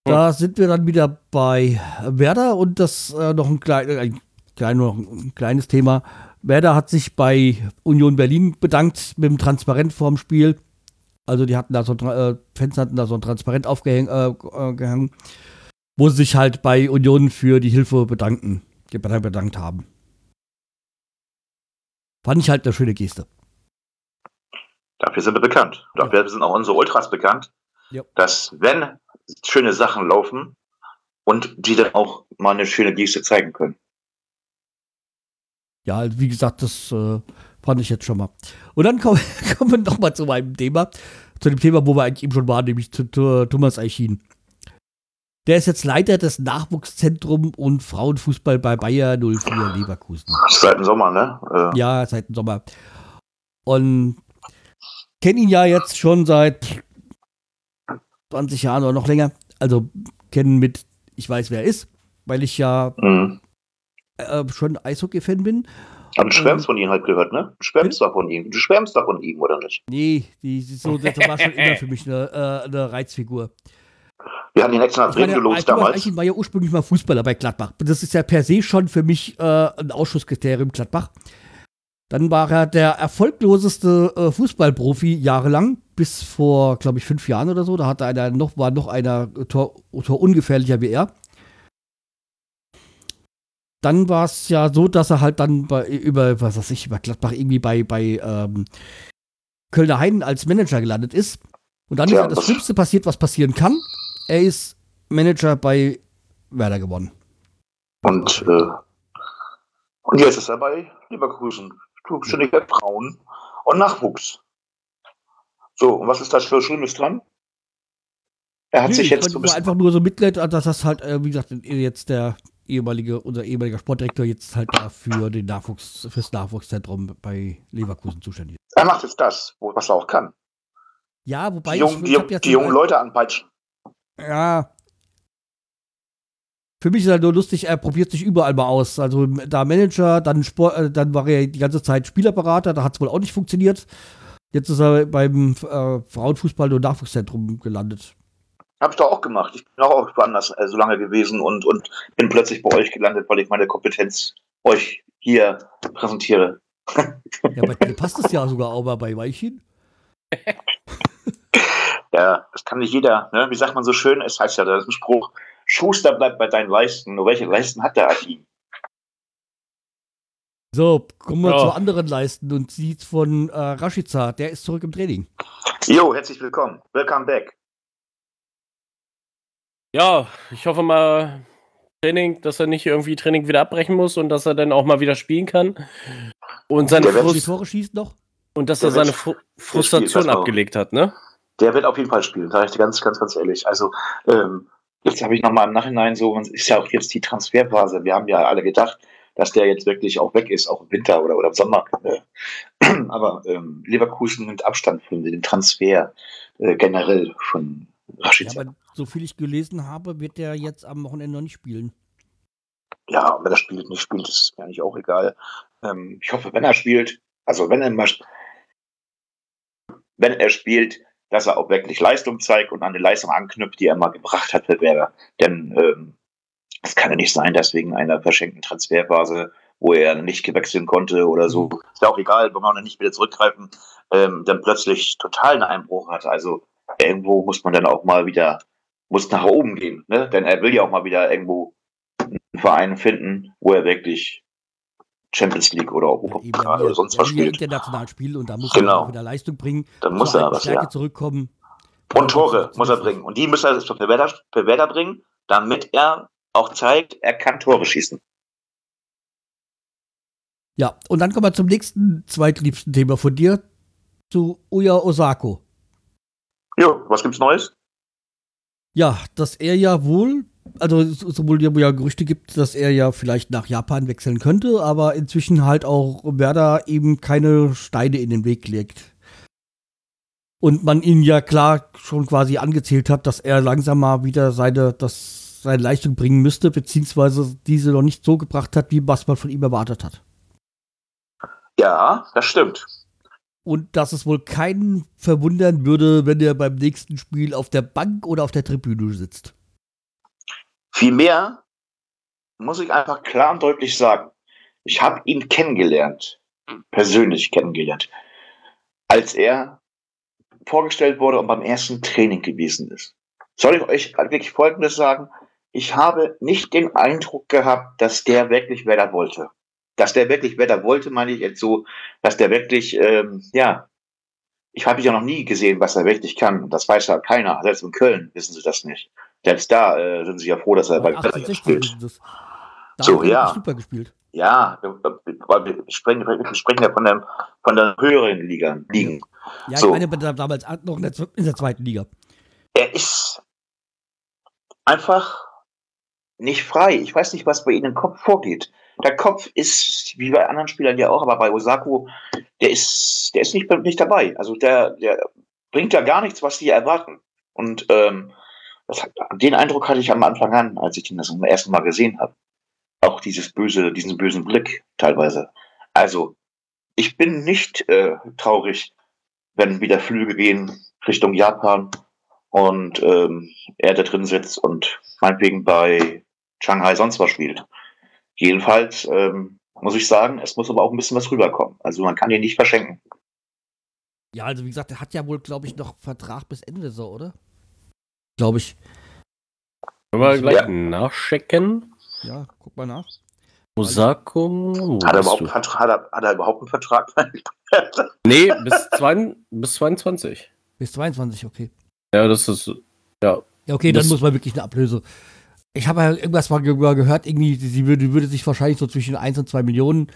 Da sind wir dann wieder bei Werder und das äh, noch ein, klein, ein, klein, noch ein kleines Thema. Werder hat sich bei Union Berlin bedankt mit dem Transparent vorm Spiel. Also die hatten da so ein, äh, Fans hatten da so ein Transparent aufgehängt, äh, äh, wo sie sich halt bei Union für die Hilfe bedanken, bedankt haben. Fand ich halt eine schöne Geste. Dafür sind wir bekannt. Dafür sind auch unsere Ultras bekannt, Ja. dass wenn schöne Sachen laufen und die dann auch mal eine schöne Geste zeigen können. Ja, wie gesagt, das äh, fand ich jetzt schon mal. Und dann kommen, kommen wir nochmal zu meinem Thema, zu dem Thema, wo wir eigentlich eben schon waren, nämlich zu, zu Thomas Eichin. Der ist jetzt Leiter des Nachwuchszentrum und Frauenfußball bei Bayer 04 Leverkusen. Seit dem Sommer, ne? Äh, Ja, seit dem Sommer. Und kenne ihn ja jetzt schon seit 20 Jahren oder noch länger. Also kennen mit, ich weiß, wer er ist, weil ich ja mhm. äh, schon Eishockey-Fan bin. Aber du schwärmst von ihm halt gehört, ne? Du schwärmst doch von ihm. Du schwärmst doch von ihm, oder nicht? Nee, die, die so, das war schon immer für mich eine, äh, eine Reizfigur. Wir haben ihn extra nach Ich Bremen Thomas damals. Eichin war ja ursprünglich mal Fußballer bei Gladbach. Das ist ja per se schon für mich äh, ein Ausschusskriterium Gladbach. Dann war er der erfolgloseste äh, Fußballprofi jahrelang, bis vor, glaube ich, fünf Jahren oder so. Da hatte einer noch, war noch einer Tor, Tor ungefährlicher wie er. Dann war es ja so, dass er halt dann bei, über, was weiß ich, über Gladbach irgendwie bei, bei ähm, Kölner Heiden als Manager gelandet ist. Und dann Tja, ist ja das- Schlimmste passiert, was passieren kann. Er ist Manager bei Werder geworden. Und, äh, und jetzt ist er bei Leverkusen. Zuständig für Frauen und Nachwuchs. So, und was ist da für Schlimmes dran? Er hat Nee, sich ich jetzt so einfach nur so Mitleid, dass das halt, äh, wie gesagt, jetzt der ehemalige, unser ehemaliger Sportdirektor jetzt halt da für den Nachwuchs, fürs Nachwuchszentrum bei Leverkusen zuständig ist. Er macht jetzt das, was er auch kann. Ja, wobei Die, jungen, ich, die, ich jetzt die jungen Leute anpeitschen. Ja. Für mich ist halt nur lustig, er probiert sich überall mal aus. Also da Manager, dann Sport, äh, dann war er die ganze Zeit Spielerberater, da hat es wohl auch nicht funktioniert. Jetzt ist er beim äh, Frauenfußball- und Nachwuchszentrum gelandet. Habe ich doch auch gemacht. Ich bin auch woanders äh, so lange gewesen und, und bin plötzlich bei euch gelandet, weil ich meine Kompetenz euch hier präsentiere. Ja, bei dir passt es ja sogar auch mal bei Weichin. Ja, das kann nicht jeder. Ne? Wie sagt man so schön? Es heißt ja, da ist ein Spruch, Schuster bleibt bei deinen Leisten. Nur welche Leisten hat der Achim? So, kommen wir Ja. zu anderen Leisten und sieht von äh, Rashica, der ist zurück im Training. Jo, herzlich willkommen. Welcome back. Ja, ich hoffe mal, Training, dass er nicht irgendwie Training wieder abbrechen muss und dass er dann auch mal wieder spielen kann. Und seine Frust Tore schießt noch. und dass der er seine spielt Frustration das abgelegt hat, ne? Der wird auf jeden Fall spielen, sage ich dir ganz, ganz, ganz ehrlich. Also, ähm, jetzt habe ich nochmal im Nachhinein so, ist ja auch jetzt die Transferphase. Wir haben ja alle gedacht, dass der jetzt wirklich auch weg ist, auch im Winter oder, oder im Sommer. Aber ähm, Leverkusen nimmt Abstand von dem Transfer äh, generell von Rashica. Ja, aber so viel ich gelesen habe, wird der jetzt am Wochenende noch nicht spielen. Ja, und wenn er spielt, nicht spielt, ist mir eigentlich auch egal. Ähm, ich hoffe, wenn er spielt, also wenn er mal, wenn er spielt, dass er auch wirklich Leistung zeigt und an die Leistung anknüpft, die er mal gebracht hat für Werder. Denn ähm, es kann ja nicht sein, dass wegen einer verschenkten Transferphase, wo er nicht gewechseln konnte oder so, ist ja auch egal, wenn man nicht wieder zurückgreifen, ähm, dann plötzlich total einen Einbruch hat. Also irgendwo muss man dann auch mal wieder, muss nach oben gehen, ne? Denn er will ja auch mal wieder irgendwo einen Verein finden, wo er wirklich Champions League oder Europapokal oder sonst was spielt. international spielen und da muss Genau. er auch wieder Leistung bringen. Dann muss er was, Stärke ja. zurückkommen. Und Tore muss er bringen. Und die muss er für Werder, für Werder bringen, damit er auch zeigt, er kann Tore schießen. Ja, und dann kommen wir zum nächsten zweitliebsten Thema von dir, zu Uya Osako. Jo, was gibt's Neues? Ja, dass er ja wohl, also es- sowohl ja, ja Gerüchte gibt, dass er ja vielleicht nach Japan wechseln könnte, aber inzwischen halt auch Werder eben keine Steine in den Weg legt. Und man ihn ja klar schon quasi angezählt hat, dass er langsam mal wieder seine, das, seine Leistung bringen müsste, beziehungsweise diese noch nicht so gebracht hat, wie was man von ihm erwartet hat. Ja, das stimmt. Und dass es wohl keinen verwundern würde, wenn er beim nächsten Spiel auf der Bank oder auf der Tribüne sitzt. Vielmehr muss ich einfach klar und deutlich sagen, ich habe ihn kennengelernt, persönlich kennengelernt, als er vorgestellt wurde und beim ersten Training gewesen ist. Soll ich euch wirklich Folgendes sagen? Ich habe nicht den Eindruck gehabt, dass der wirklich Werder wollte. Dass der wirklich Werder wollte, meine ich jetzt so, dass der wirklich, ähm, ja, ich habe ja noch nie gesehen, was er wirklich kann. Das weiß ja keiner. Selbst in Köln wissen sie das nicht. Selbst da äh, sind sie ja froh, dass er bei 1860 spielt. So, ja. super gespielt. Ja, wir, wir, sprechen, wir sprechen ja von der, von der höheren Liga, Ligen. Ja, So. ich meine, da- damals noch in der, in der zweiten Liga. Er ist einfach nicht frei. Ich weiß nicht, was bei ihm im Kopf vorgeht. Der Kopf ist, wie bei anderen Spielern ja auch, aber bei Osako, der ist, der ist nicht, nicht dabei. Also der, der bringt ja gar nichts, was die erwarten. Und ähm, das, den Eindruck hatte ich am Anfang an, als ich ihn das zum ersten Mal gesehen habe. Auch dieses böse, diesen bösen Blick teilweise. Also, ich bin nicht äh, traurig, wenn wieder Flüge gehen Richtung Japan und ähm, er da drin sitzt und meinetwegen bei Shanghai sonst was spielt. Jedenfalls ähm, muss ich sagen, es muss aber auch ein bisschen was rüberkommen. Also man kann ihn nicht verschenken. Ja, also wie gesagt, er hat ja wohl, glaube ich, noch Vertrag bis Ende so, oder? Glaube ich. Können wir gleich Ja. nachchecken? Ja, guck mal nach. Osako. wo Hat er, überhaupt einen Vertrag, hat, er, hat er überhaupt einen Vertrag? Nee, bis, zwei, bis 22. Bis 22, okay. Ja, das ist. Ja, Ja, okay, dann muss man wirklich eine Ablöse. Ich habe ja irgendwas mal ge gehört, irgendwie, sie würde, würde sich wahrscheinlich so zwischen 1 und 2 Millionen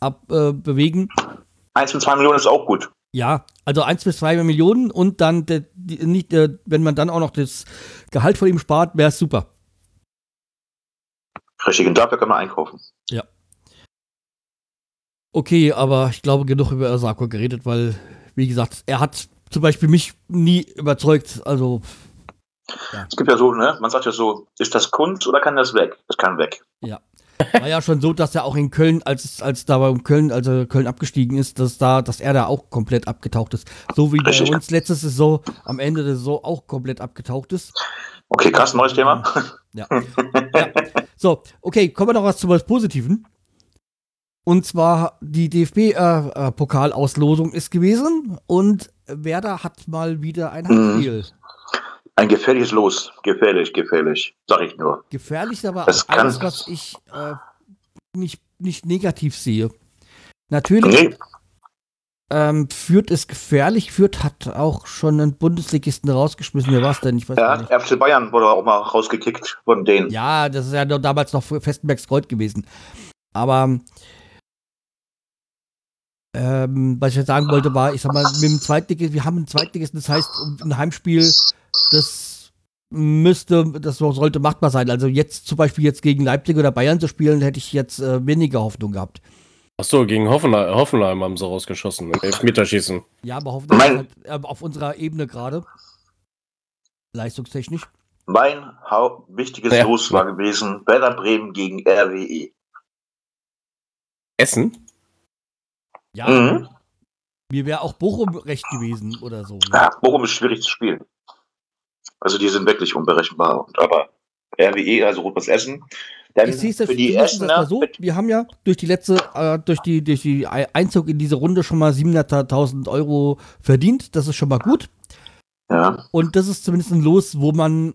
abbewegen. Äh, bewegen. Eins und zwei Millionen ist auch gut. Ja, also 1 bis 2 Millionen und dann, der, die, nicht, äh, wenn man dann auch noch das Gehalt von ihm spart, wäre es super. Richtig, und dafür kann man einkaufen. Okay, aber ich glaube, genug über Osako geredet, weil, wie gesagt, er hat zum Beispiel mich nie überzeugt. Also, Es gibt ja so, ne, man sagt ja so, ist das Kunst oder kann das weg? Das kann weg. War ja schon so, dass er auch in Köln, als, als da bei Köln, als er Köln abgestiegen ist, dass da, dass er da auch komplett abgetaucht ist. So wie bei Richtig. uns letzte Saison am Ende der Saison auch komplett abgetaucht ist. Okay, krass, neues Thema. Ja. ja. So, okay, kommen wir noch was zu was Positiven. Und zwar die DFB-Pokalauslosung ist gewesen und Werder hat mal wieder ein Mhm. Ein gefährliches Los. Gefährlich, gefährlich. Sag ich nur. Gefährlich, aber Das auch alles, kann- was ich äh, nicht, nicht negativ sehe. Natürlich Nee, ähm, Fürth ist gefährlich. Fürth hat auch schon einen Bundesligisten rausgeschmissen. Wer war es denn? Ich weiß ja, nicht. FC Bayern wurde auch mal rausgekickt von denen. Ja, das ist ja damals noch Festenbergs Gold gewesen. Aber Ähm, was ich jetzt sagen wollte, war, ich sag mal, mit dem Zweitligisten, wir haben ein Zweitligisten, das heißt, ein Heimspiel, das müsste, das sollte machbar sein. Also jetzt zum Beispiel jetzt gegen Leipzig oder Bayern zu spielen, hätte ich jetzt äh, weniger Hoffnung gehabt. Achso, gegen Hoffenheim, Hoffenheim haben sie rausgeschossen, Elfmeterschießen. Ja, aber Hoffenheim ist halt äh, auf unserer Ebene gerade. Leistungstechnisch. Mein wichtiges Ja. Los war gewesen, Werder Bremen gegen. RWE. Essen? Ja, Mhm. mir wäre auch Bochum recht gewesen oder so. Ne? Ja, Bochum ist schwierig zu spielen. Also die sind wirklich unberechenbar. Und, aber RWE, also Rot-Weiß Essen, dann Ich sehe es für die Essener mal so. Wir haben ja durch die letzte, äh, durch die, durch die Ei- Einzug in diese Runde schon mal 700.000 Euro verdient. Das ist schon mal gut. Ja. Und das ist zumindest ein Los, wo man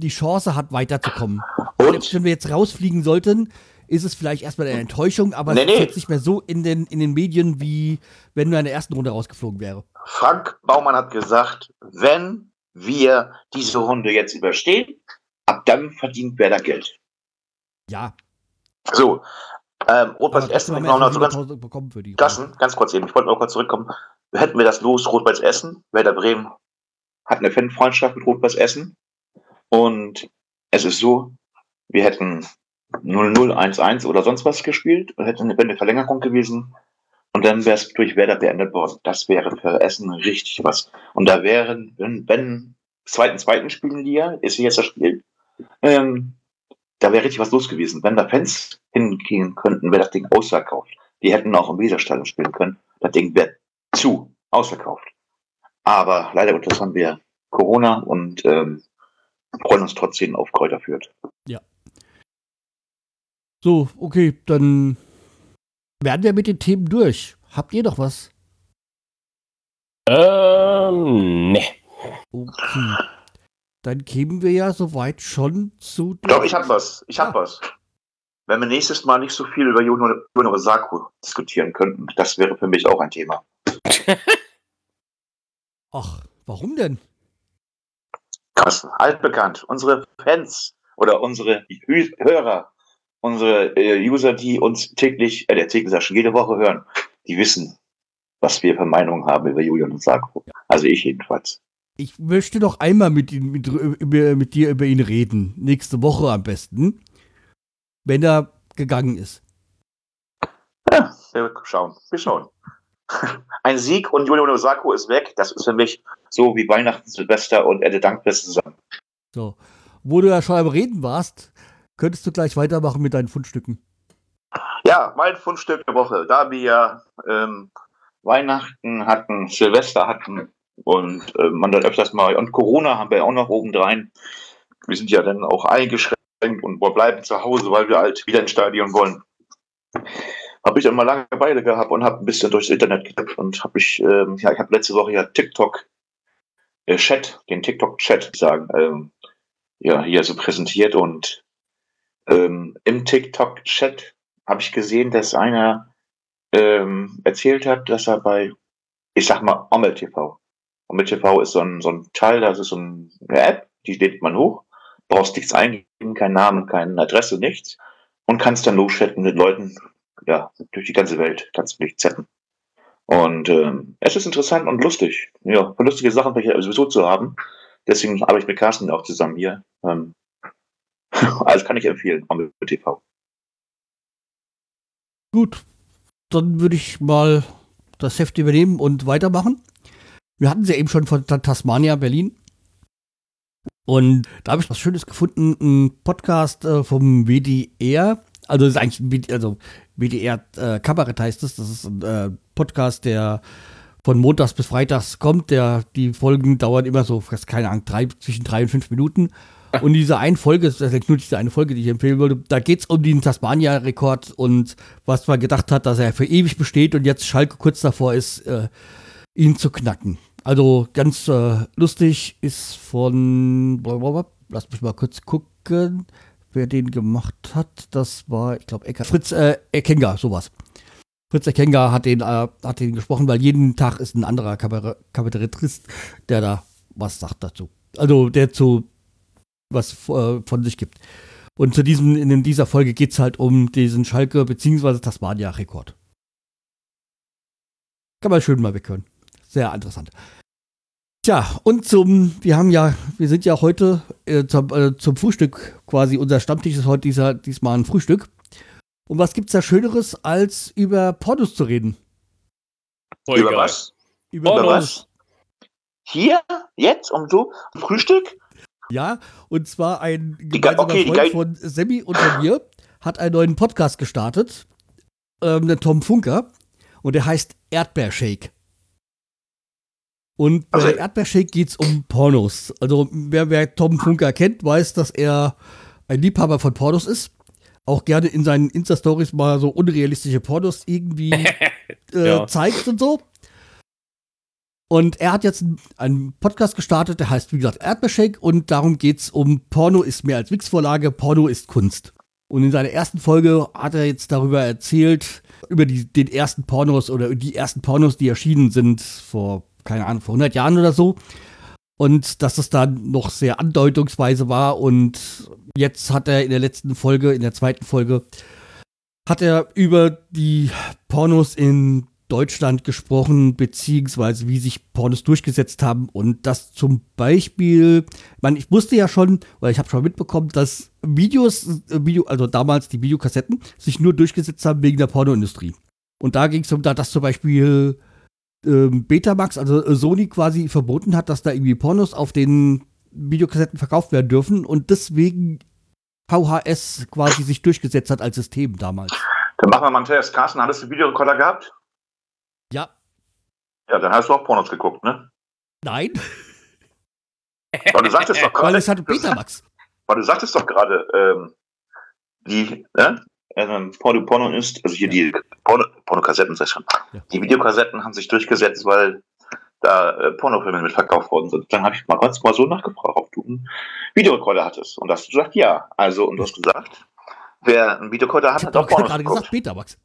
die Chance hat, weiterzukommen. Selbst Und wenn wir jetzt rausfliegen sollten, ist es vielleicht erstmal eine Enttäuschung, aber Nee, es ist nee. jetzt nicht mehr so in den, in den Medien, wie wenn wir in der ersten Runde rausgeflogen wäre. Frank Baumann hat gesagt, wenn wir diese Runde jetzt überstehen, ab dann verdient Werder Geld. Ja, So, ähm, Rot-Weiß Essen, wir noch so ganz, 100.000 bekommen für die. Gassen, ganz kurz eben, ich wollte noch kurz zurückkommen. Hätten wir das Los Rot-Weiß Essen, Werder Bremen hat eine Fanfreundschaft mit Rot-Weiß Essen und es ist so, wir hätten 0-0, 1-1 oder sonst was gespielt und hätten eine Verlängerung gewesen und dann wäre es durch Werder beendet worden. Das wäre für Essen richtig was. Und da wären, wenn, wenn zweiten, zweiten spielen die ja, ist jetzt das Spiel, ähm, da wäre richtig was los gewesen. Wenn da Fans hingehen könnten, wäre das Ding ausverkauft. Die hätten auch im Weserstadion spielen können. Das Ding wäre zu, ausverkauft. Aber leider Gottes haben wir Corona und ähm, freuen uns trotzdem auf Kräuter führt. So, okay, dann werden wir mit den Themen durch. Habt ihr noch was? Ähm, ne. Okay. Dann kämen wir ja soweit schon zu. Doch, ich hab was. Ich hab Ah. was. Wenn wir nächstes Mal nicht so viel über Juno Juno Osako diskutieren könnten, das wäre für mich auch ein Thema. Ach, warum denn? Krass, altbekannt. Unsere Fans oder unsere Hü- Hörer, unsere äh, User, die uns täglich, äh, der täglich schon jede Woche hören, die wissen, was wir für Meinungen haben über Julian und Sarko. Also ich jedenfalls. Ich möchte noch einmal mit, ihm- mit, über, mit dir über ihn reden. Nächste Woche am besten. Wenn er gegangen ist. Ja, wir schauen. Wir schauen. Ein Sieg und Julian Osako ist weg. Das ist für mich so wie Weihnachten, Silvester und Ende Dankfest zusammen. So. Wo du ja schon am Reden warst, könntest du gleich weitermachen mit deinen Fundstücken. Ja, mein Fundstück der Woche. Da wir ja ähm, Weihnachten hatten, Silvester hatten und äh, man dann öfters mal und Corona haben wir auch noch obendrein. Wir sind ja dann auch eingeschränkt und bleiben zu Hause, weil wir halt wieder ins Stadion wollen. Habe ich mal Langeweile gehabt und habe ein bisschen durchs Internet getippt und habe ich, ähm, ja, ich habe letzte Woche ja TikTok äh, Chat, den TikTok Chat sagen, ähm, ja, hier so präsentiert und ähm, im TikTok Chat habe ich gesehen, dass einer ähm, erzählt hat, dass er bei, ich sag mal, Ommel TV. Ommel TV ist so ein, so ein Teil, das ist so ein- eine App, die lädt man hoch, brauchst nichts eingeben, keinen Namen, keine Adresse, nichts und kannst dann loschatten mit Leuten, ja, durch die ganze Welt, kannst du dich chatten. Und ähm, es ist interessant und lustig. Ja, lustige Sachen welche sowieso zu haben. Deswegen arbeite ich mit Carsten auch zusammen hier. Ähm, also kann ich empfehlen, Ommel TV. Gut, dann würde ich mal das Heft übernehmen und weitermachen. Wir hatten sie eben schon von Ta- Tasmania, Berlin. Und da habe ich was Schönes gefunden, ein Podcast äh, vom WDR. Also das ist eigentlich ein WD, also WDR äh, Kabarett heißt es. Das ist ein äh, Podcast, der von Montags bis Freitags kommt. Der, die Folgen dauern immer so, keine Ahnung, drei, zwischen drei und fünf Minuten. Und diese eine Folge, das ist nur diese eine Folge, die ich empfehlen würde, da geht es um den Tasmania-Rekord und was man gedacht hat, dass er für ewig besteht und jetzt Schalke kurz davor ist, äh, ihn zu knacken. Also ganz äh, lustig ist von, lass mich mal kurz gucken, wer den gemacht hat. Das war, ich glaube, Fritz äh, Ekenga, sowas. Fritz Ekenga hat den, äh, hat den gesprochen, weil jeden Tag ist ein anderer Kabarett- Kabarettist, der da was sagt dazu. Also der zu was äh, von sich gibt. Und zu diesem, in dieser Folge geht es halt um diesen Schalke bzw. Tasmania-Rekord. Kann man schön mal weghören. Sehr interessant. Tja, und zum, wir haben ja, wir sind ja heute äh, zum, äh, zum Frühstück quasi, unser Stammtisch ist heute dieser, diesmal ein Frühstück. Und was gibt's da Schöneres, als über Pornos zu reden? Voll Über geil. was? Über Über Pornos. was? Hier? Jetzt? Um so? Frühstück? Ja, und zwar ein gemeinsamer okay, Freund von Sammy und von mir hat einen neuen Podcast gestartet, ähm, der Tom Funker, und der heißt Erdbeershake. Und bei Also- Erdbeershake geht's um Pornos. Also wer, wer Tom Funker kennt, weiß, dass er ein Liebhaber von Pornos ist. Auch gerne in seinen Insta-Stories mal so unrealistische Pornos irgendwie äh, Ja. zeigt und so. Und er hat jetzt einen- Podcast gestartet, der heißt, wie gesagt, Erdbeershake und darum geht's um Porno ist mehr als Wix-Vorlage, Porno ist Kunst. Und in seiner ersten Folge hat er jetzt darüber erzählt, über die, den ersten Pornos oder die ersten Pornos, die erschienen sind vor, keine Ahnung, vor 100 Jahren oder so. Und dass es dann noch sehr andeutungsweise war und jetzt hat er in der letzten Folge, in der zweiten Folge, hat er über die Pornos in Deutschland gesprochen, beziehungsweise wie sich Pornos durchgesetzt haben und das zum Beispiel, ich meine, ich wusste ja schon, weil ich habe schon mitbekommen, dass Videos, äh, Video, also damals die Videokassetten, sich nur durchgesetzt haben wegen der Pornoindustrie. Und da ging es um, da dass zum Beispiel ähm, Betamax, also äh, Sony quasi verboten hat, dass da irgendwie Pornos auf den Videokassetten verkauft werden dürfen und deswegen VHS quasi sich durchgesetzt hat als System damals. Dann machen wir mal einen Test. Carsten, hattest du Videorekorder gehabt? Ja, Ja, dann hast du auch Pornos geguckt, ne? nein, Weil du sagtest doch weil gerade, es hatte Betamax. weil du sagtest doch gerade, ähm, die, ne? Ähm, Porno, Porno ist, also hier die Porno, Pornokassetten, sag ich schon. Ja. Die Videokassetten haben sich durchgesetzt, weil da äh, Pornofilme mit verkauft worden sind. Dann habe ich mal ganz mal so nachgefragt, ob du einen Videorekorder hattest. Und da hast du gesagt, ja. Also, und du hast gesagt, wer einen Videorekorder hat, Ich hat auch doch Pornos gerade geguckt. gesagt Betamax.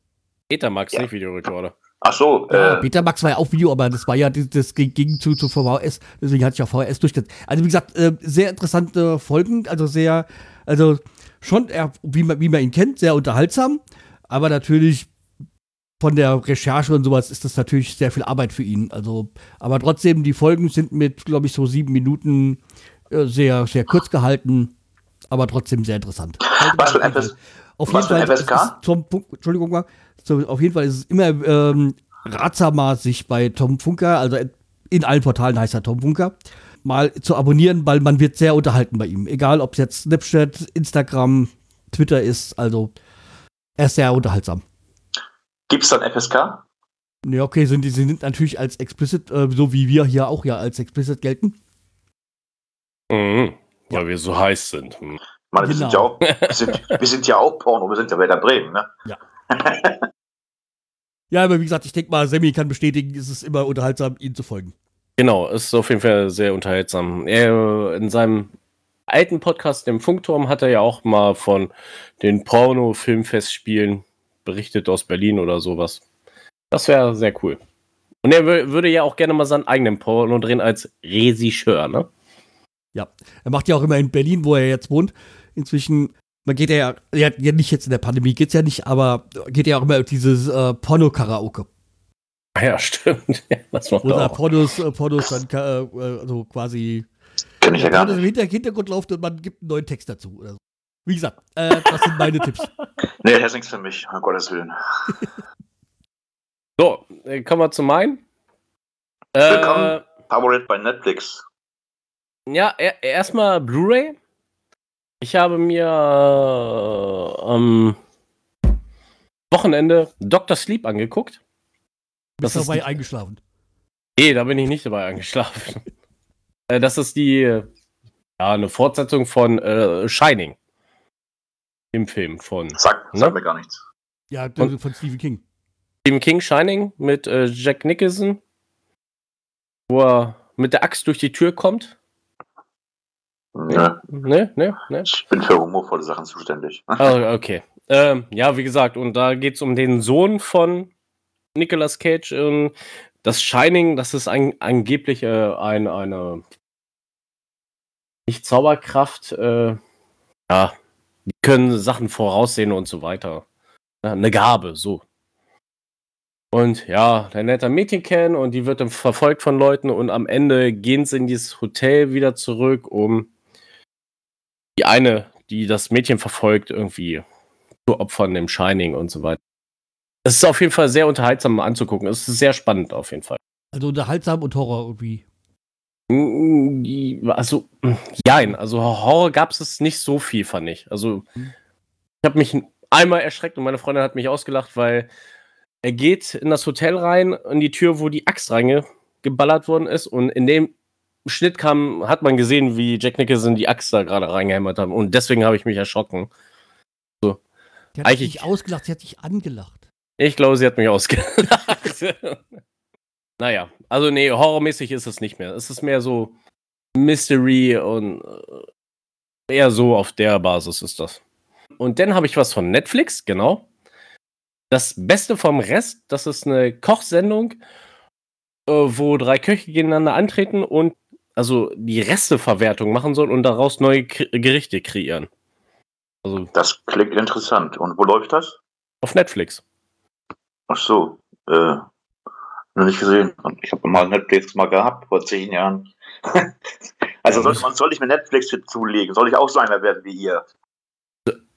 Ethermax, Ja. nicht Videorekorder. Ach so, Ja, äh, Betamax war ja auch Video, aber das war ja, das, ging, zu, zu VHS, deswegen hatte ich auch VHS durchgesetzt. Also wie gesagt, äh, sehr interessante Folgen, also sehr, also schon, eher, wie, man, wie man ihn kennt, sehr unterhaltsam, aber natürlich von der Recherche und sowas ist das natürlich sehr viel Arbeit für ihn. Also, aber trotzdem, die Folgen sind mit, glaube ich, so sieben Minuten äh, sehr, sehr kurz gehalten, aber trotzdem sehr interessant. Was für Auf Auf was jeden Fall, es FSK? Punkt, Entschuldigung so, auf jeden Fall ist es immer ähm, ratsamer, sich bei Tom Funker, also in allen Portalen heißt er Tom Funker, mal zu abonnieren, weil man wird sehr unterhalten bei ihm. Egal, ob es jetzt Snapchat, Instagram, Twitter ist, also er ist sehr unterhaltsam. gibt's dann FSK? Ja, okay, sind die sie sind natürlich als explicit, äh, so wie wir hier auch ja als explicit gelten. Mhm. Weil wir so heiß sind. Hm. Meine, wir, sind ja Genau. auch, wir, sind, wir sind ja auch Porno, wir sind ja Werder Bremen, ne? Ja, aber wie gesagt, ich denke mal, Sammy kann bestätigen, es ist immer unterhaltsam, ihm zu folgen. Genau, ist auf jeden Fall sehr unterhaltsam. Er, in seinem alten Podcast, dem Funkturm, hat er ja auch mal von den Porno-Filmfestspielen berichtet aus Berlin oder sowas. Das wäre sehr cool. Und er wür- würde ja auch gerne mal seinen eigenen Porno drehen als Regisseur, ne? Ja, er macht ja auch immer in Berlin, wo er jetzt wohnt. Inzwischen, man geht ja, ja, ja nicht jetzt in der Pandemie, geht's ja nicht, aber geht ja auch immer dieses äh, Porno-Karaoke. Ja, stimmt. Das macht er da auch. Pornos, äh, Pornos dann äh, also quasi Kenn ich ja gar im nicht. Hinter- Hintergrund läuft und man gibt einen neuen Text dazu. Oder so. Wie gesagt, äh, das sind meine Tipps. Nee, das ist nichts für mich, um Gottes Willen. So, äh, kommen wir zu meinen. Äh, Willkommen. Favorite bei Netflix. Ja, er- erstmal Blu-ray. Ich habe mir äh, am Wochenende Dr. Sleep angeguckt. Bist Das ist dabei die- eingeschlafen. Nee, da bin ich nicht dabei eingeschlafen. Äh, das ist die, äh, ja, eine Fortsetzung von äh, Shining. Im Film von Sag, Ne? sag mir gar nichts. Ja, Und- von Stephen King. Stephen King Shining mit äh, Jack Nicholson, wo er mit der Axt durch die Tür kommt. Nee, Ne, ne, ne. ich bin für humorvolle Sachen zuständig. Ah, okay. Ähm, ja, wie gesagt, und da geht es um den Sohn von Nicolas Cage. Ähm, das Shining, das ist ein, angeblich äh, ein, eine nicht Zauberkraft, äh, ja, die können Sachen voraussehen und so weiter. Ja, eine Gabe, so. Und ja, der lernt ein Mädchen kennen und die wird dann verfolgt von Leuten und am Ende gehen sie in dieses Hotel wieder zurück, um die eine, die das Mädchen verfolgt, irgendwie zu opfern im Shining und so weiter. Es ist auf jeden Fall sehr unterhaltsam anzugucken. Es ist sehr spannend auf jeden Fall. Also unterhaltsam und Horror irgendwie. Mm, also, jein. Also Horror gab es nicht so viel, fand ich. Also, mhm. ich habe mich einmal erschreckt und meine Freundin hat mich ausgelacht, weil er geht in das Hotel rein, in die Tür, wo die Axt geballert worden ist und in dem Schnitt kam, hat man gesehen, wie Jack Nicholson die Axt da gerade reingehämmert hat und deswegen habe ich mich erschrocken. So. Die hat Eigentlich, dich ausgelacht, sie hat dich angelacht. Ich glaube, sie hat mich ausgelacht. naja, also nee, horrormäßig ist es nicht mehr. Es ist mehr so Mystery und äh, eher so auf der Basis ist das. Und dann habe ich was von Netflix, genau. Das Beste vom Rest, das ist eine Kochsendung, äh, wo drei Köche gegeneinander antreten und also die Resteverwertung machen sollen und daraus neue K Gerichte kreieren. Also, das klingt interessant. Und wo läuft das? Auf Netflix. Ach so, äh, noch nicht gesehen. Ich habe mal Netflix mal gehabt vor zehn Jahren. also soll, man soll ich mir Netflix zulegen? Soll ich auch so einer werden wie ihr?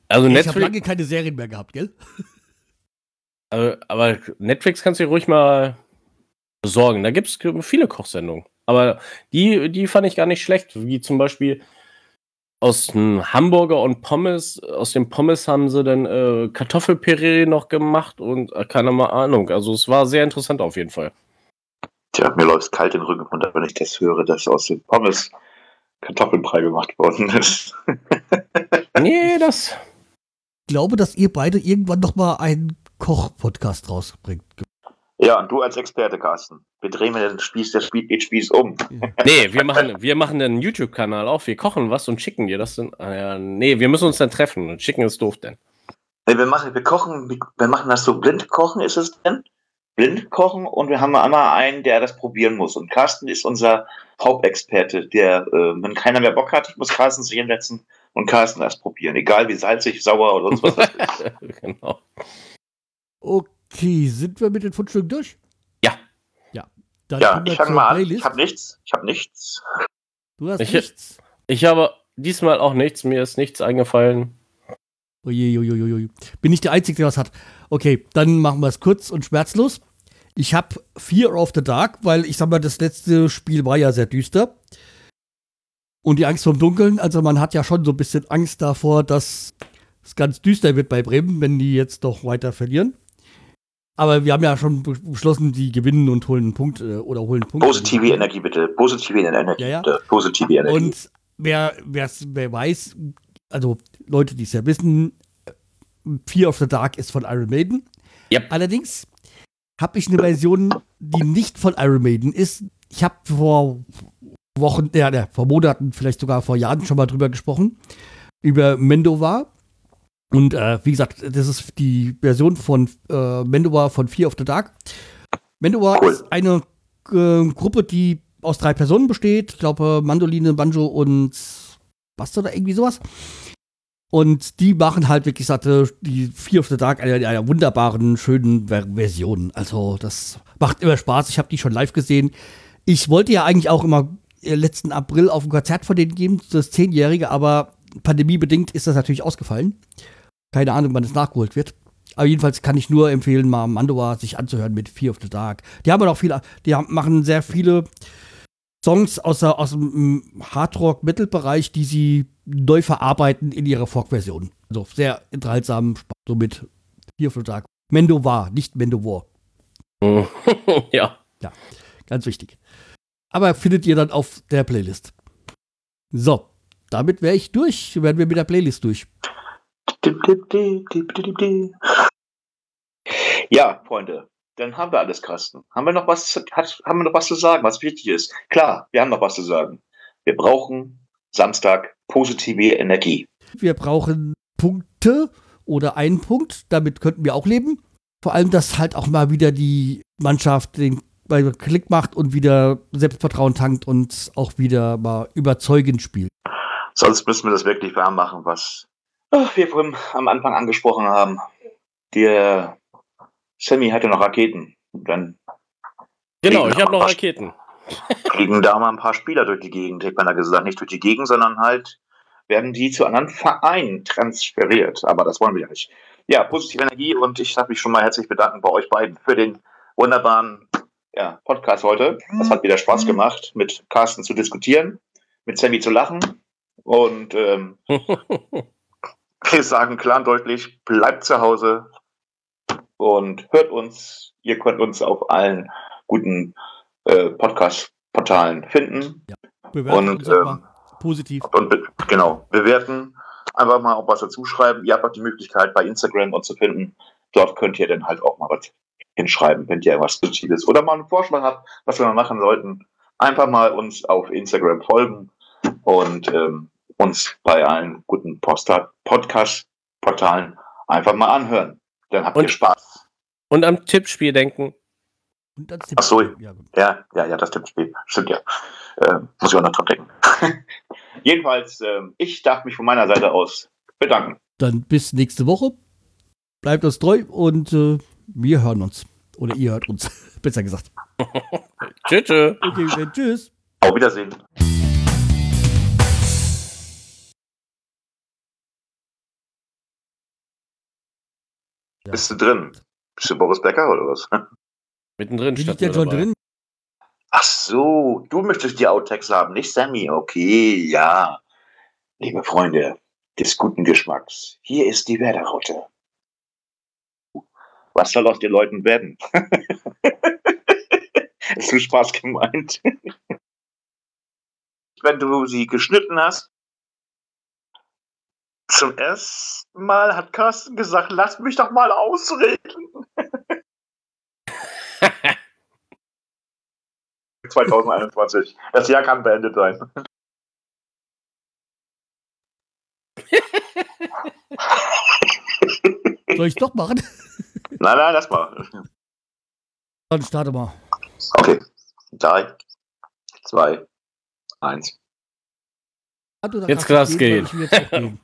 Also Netflix. Ich habe lange keine Serien mehr gehabt, gell? Aber, aber Netflix kannst du dir ruhig mal besorgen. Da gibt es viele Kochsendungen. Aber die, die fand ich gar nicht schlecht. Wie zum Beispiel aus dem Hamburger und Pommes, aus dem Pommes haben sie dann äh, Kartoffelpüree noch gemacht und äh, keine Ahnung. Also es war sehr interessant auf jeden Fall. Tja, mir läuft kalt den Rücken runter, wenn ich das höre, dass aus den Pommes Kartoffelbrei gemacht worden ist. nee, das. Ich glaube, dass ihr beide irgendwann noch mal einen Koch-Podcast rausbringt. Ja, und du als Experte, Carsten. Wir drehen den Spieß, der Spieß, Spieß um. Nee, wir machen, wir machen einen YouTube-Kanal auf. Wir kochen was und schicken dir das dann. Ah nee, wir müssen uns dann treffen und schicken ist doof denn. Nee, wir machen, wir kochen, wir machen das so blind kochen, ist es denn? Blind kochen und wir haben einmal einen, der das probieren muss. Und Carsten ist unser Hauptexperte, der, äh, wenn keiner mehr Bock hat, muss Carsten sich hinsetzen und Carsten das probieren. Egal wie salzig, sauer oder sonst was. genau. Okay. Okay, sind wir mit den Fundstücken durch? Ja. Ja. Dann ja, ich fange mal an. Ich habe nichts. Ich habe nichts. Du hast ich, nichts. Ich habe diesmal auch nichts. Mir ist nichts eingefallen. Uiuiuiui. Bin ich der Einzige, der was hat. Okay, dann machen wir es kurz und schmerzlos. Ich habe Fear of the Dark, weil ich sag mal, das letzte Spiel war ja sehr düster. Und die Angst vom Dunkeln, also man hat ja schon so ein bisschen Angst davor, dass es ganz düster wird bei Bremen, wenn die jetzt doch weiter verlieren. Aber wir haben ja schon beschlossen, die gewinnen und holen einen Punkt äh, oder holen einen Punkt. Positive Energie bitte. Positive Energie. Ja, ja. Bitte. Positive Energie. Und wer, wer weiß, also Leute, die es ja wissen, Fear of the Dark ist von Iron Maiden. Yep. Allerdings habe ich eine Version, die nicht von Iron Maiden ist. Ich habe vor Wochen, ja, vor Monaten, vielleicht sogar vor Jahren schon mal drüber gesprochen. Über Mendova. Und äh, wie gesagt, das ist die Version von äh, Mandovar von Fear of the Dark. Mandovar cool. ist eine äh, Gruppe, die aus drei Personen besteht. Ich glaube, Mandoline, Banjo und Bass oder irgendwie sowas. Und die machen halt wirklich satte, die Fear of the Dark einer, einer wunderbaren, schönen Ver Version. Also, das macht immer Spaß. Ich habe die schon live gesehen. Ich wollte ja eigentlich auch immer äh, letzten April auf ein Konzert von denen geben, das Zehnjährige, aber pandemiebedingt ist das natürlich ausgefallen. Keine Ahnung, wann es nachgeholt wird. Aber jedenfalls kann ich nur empfehlen, mal Mandoa sich anzuhören mit Fear of the Dark. Die haben auch viele, die haben, machen sehr viele Songs aus, der, aus dem Hardrock-Metal-Bereich, die sie neu verarbeiten in ihrer Folk-Version. Also sehr unterhaltsam, so mit Fear of the Dark. Mendo war, nicht Mendo war. ja. Ja, ganz wichtig. Aber findet ihr dann auf der Playlist. So, damit wäre ich durch. Werden wir mit der Playlist durch. Ja, Freunde, dann haben wir alles, Carsten. Haben wir noch was, hat, haben wir noch was zu sagen, was wichtig ist? Klar, wir haben noch was zu sagen. Wir brauchen Samstag positive Energie. Wir brauchen Punkte oder einen Punkt, damit könnten wir auch leben. Vor allem, dass halt auch mal wieder die Mannschaft den Klick macht und wieder Selbstvertrauen tankt und auch wieder mal überzeugend spielt. Sonst müssen wir das wirklich warm machen, was Ach, wir vorhin am Anfang angesprochen haben. Der Sammy hatte noch Raketen. Dann Genau, ich habe noch Raketen. fliegen da mal ein paar Spieler durch die Gegend. Ich meine, gesagt, nicht durch die Gegend, sondern halt werden die zu anderen Vereinen transferiert. Aber das wollen wir ja nicht. Ja, positive Energie und ich darf mich schon mal herzlich bedanken bei euch beiden für den wunderbaren ja, Podcast heute. Das hat wieder Spaß gemacht, mit Carsten zu diskutieren, mit Sammy zu lachen. Und ähm, wir sagen klar und deutlich, bleibt zu Hause und hört uns. Ihr könnt uns auf allen guten äh, Podcast-Portalen finden Bewerten Und, ähm, positiv. und be genau bewerten. Einfach mal auch was dazu schreiben. Ihr habt auch die Möglichkeit, bei Instagram uns zu finden. Dort könnt ihr dann halt auch mal was hinschreiben, wenn ihr irgendwas Positives oder mal einen Vorschlag habt, was wir mal machen sollten. Einfach mal uns auf Instagram folgen und ähm, uns bei allen guten Podcast-Portalen einfach mal anhören. Dann habt ihr Und- Spaß. Und am Tippspiel denken. Und dann Ach so. Ja. Ja, ja, ja, das Tippspiel. Stimmt ja. Äh, muss ich auch noch dran denken. Jedenfalls, ähm, ich darf mich von meiner Seite aus bedanken. Dann bis nächste Woche. Bleibt uns treu und äh, wir hören uns. Oder ihr hört uns, besser gesagt. Tschüss. tschüss. Okay, tschüss. Auf Wiedersehen. Ja. Bist du drin? Bist du Boris Becker oder was? Mittendrin Bin ich schon drin? Ach so, du möchtest die Outtakes haben, nicht Sammy. Okay, ja. Liebe Freunde des guten Geschmacks, hier ist die Werderaute. Was soll aus den Leuten werden? ist du Spaß gemeint? Wenn du sie geschnitten hast, zum ersten Mal hat Carsten gesagt, lass mich doch mal ausreden. 2021. Das Jahr kann beendet sein. Soll ich doch machen? Nein, nein, lass mal. Dann starte mal. Okay. Drei, zwei, eins. Ah, du, Jetzt kann's gehen, gehen.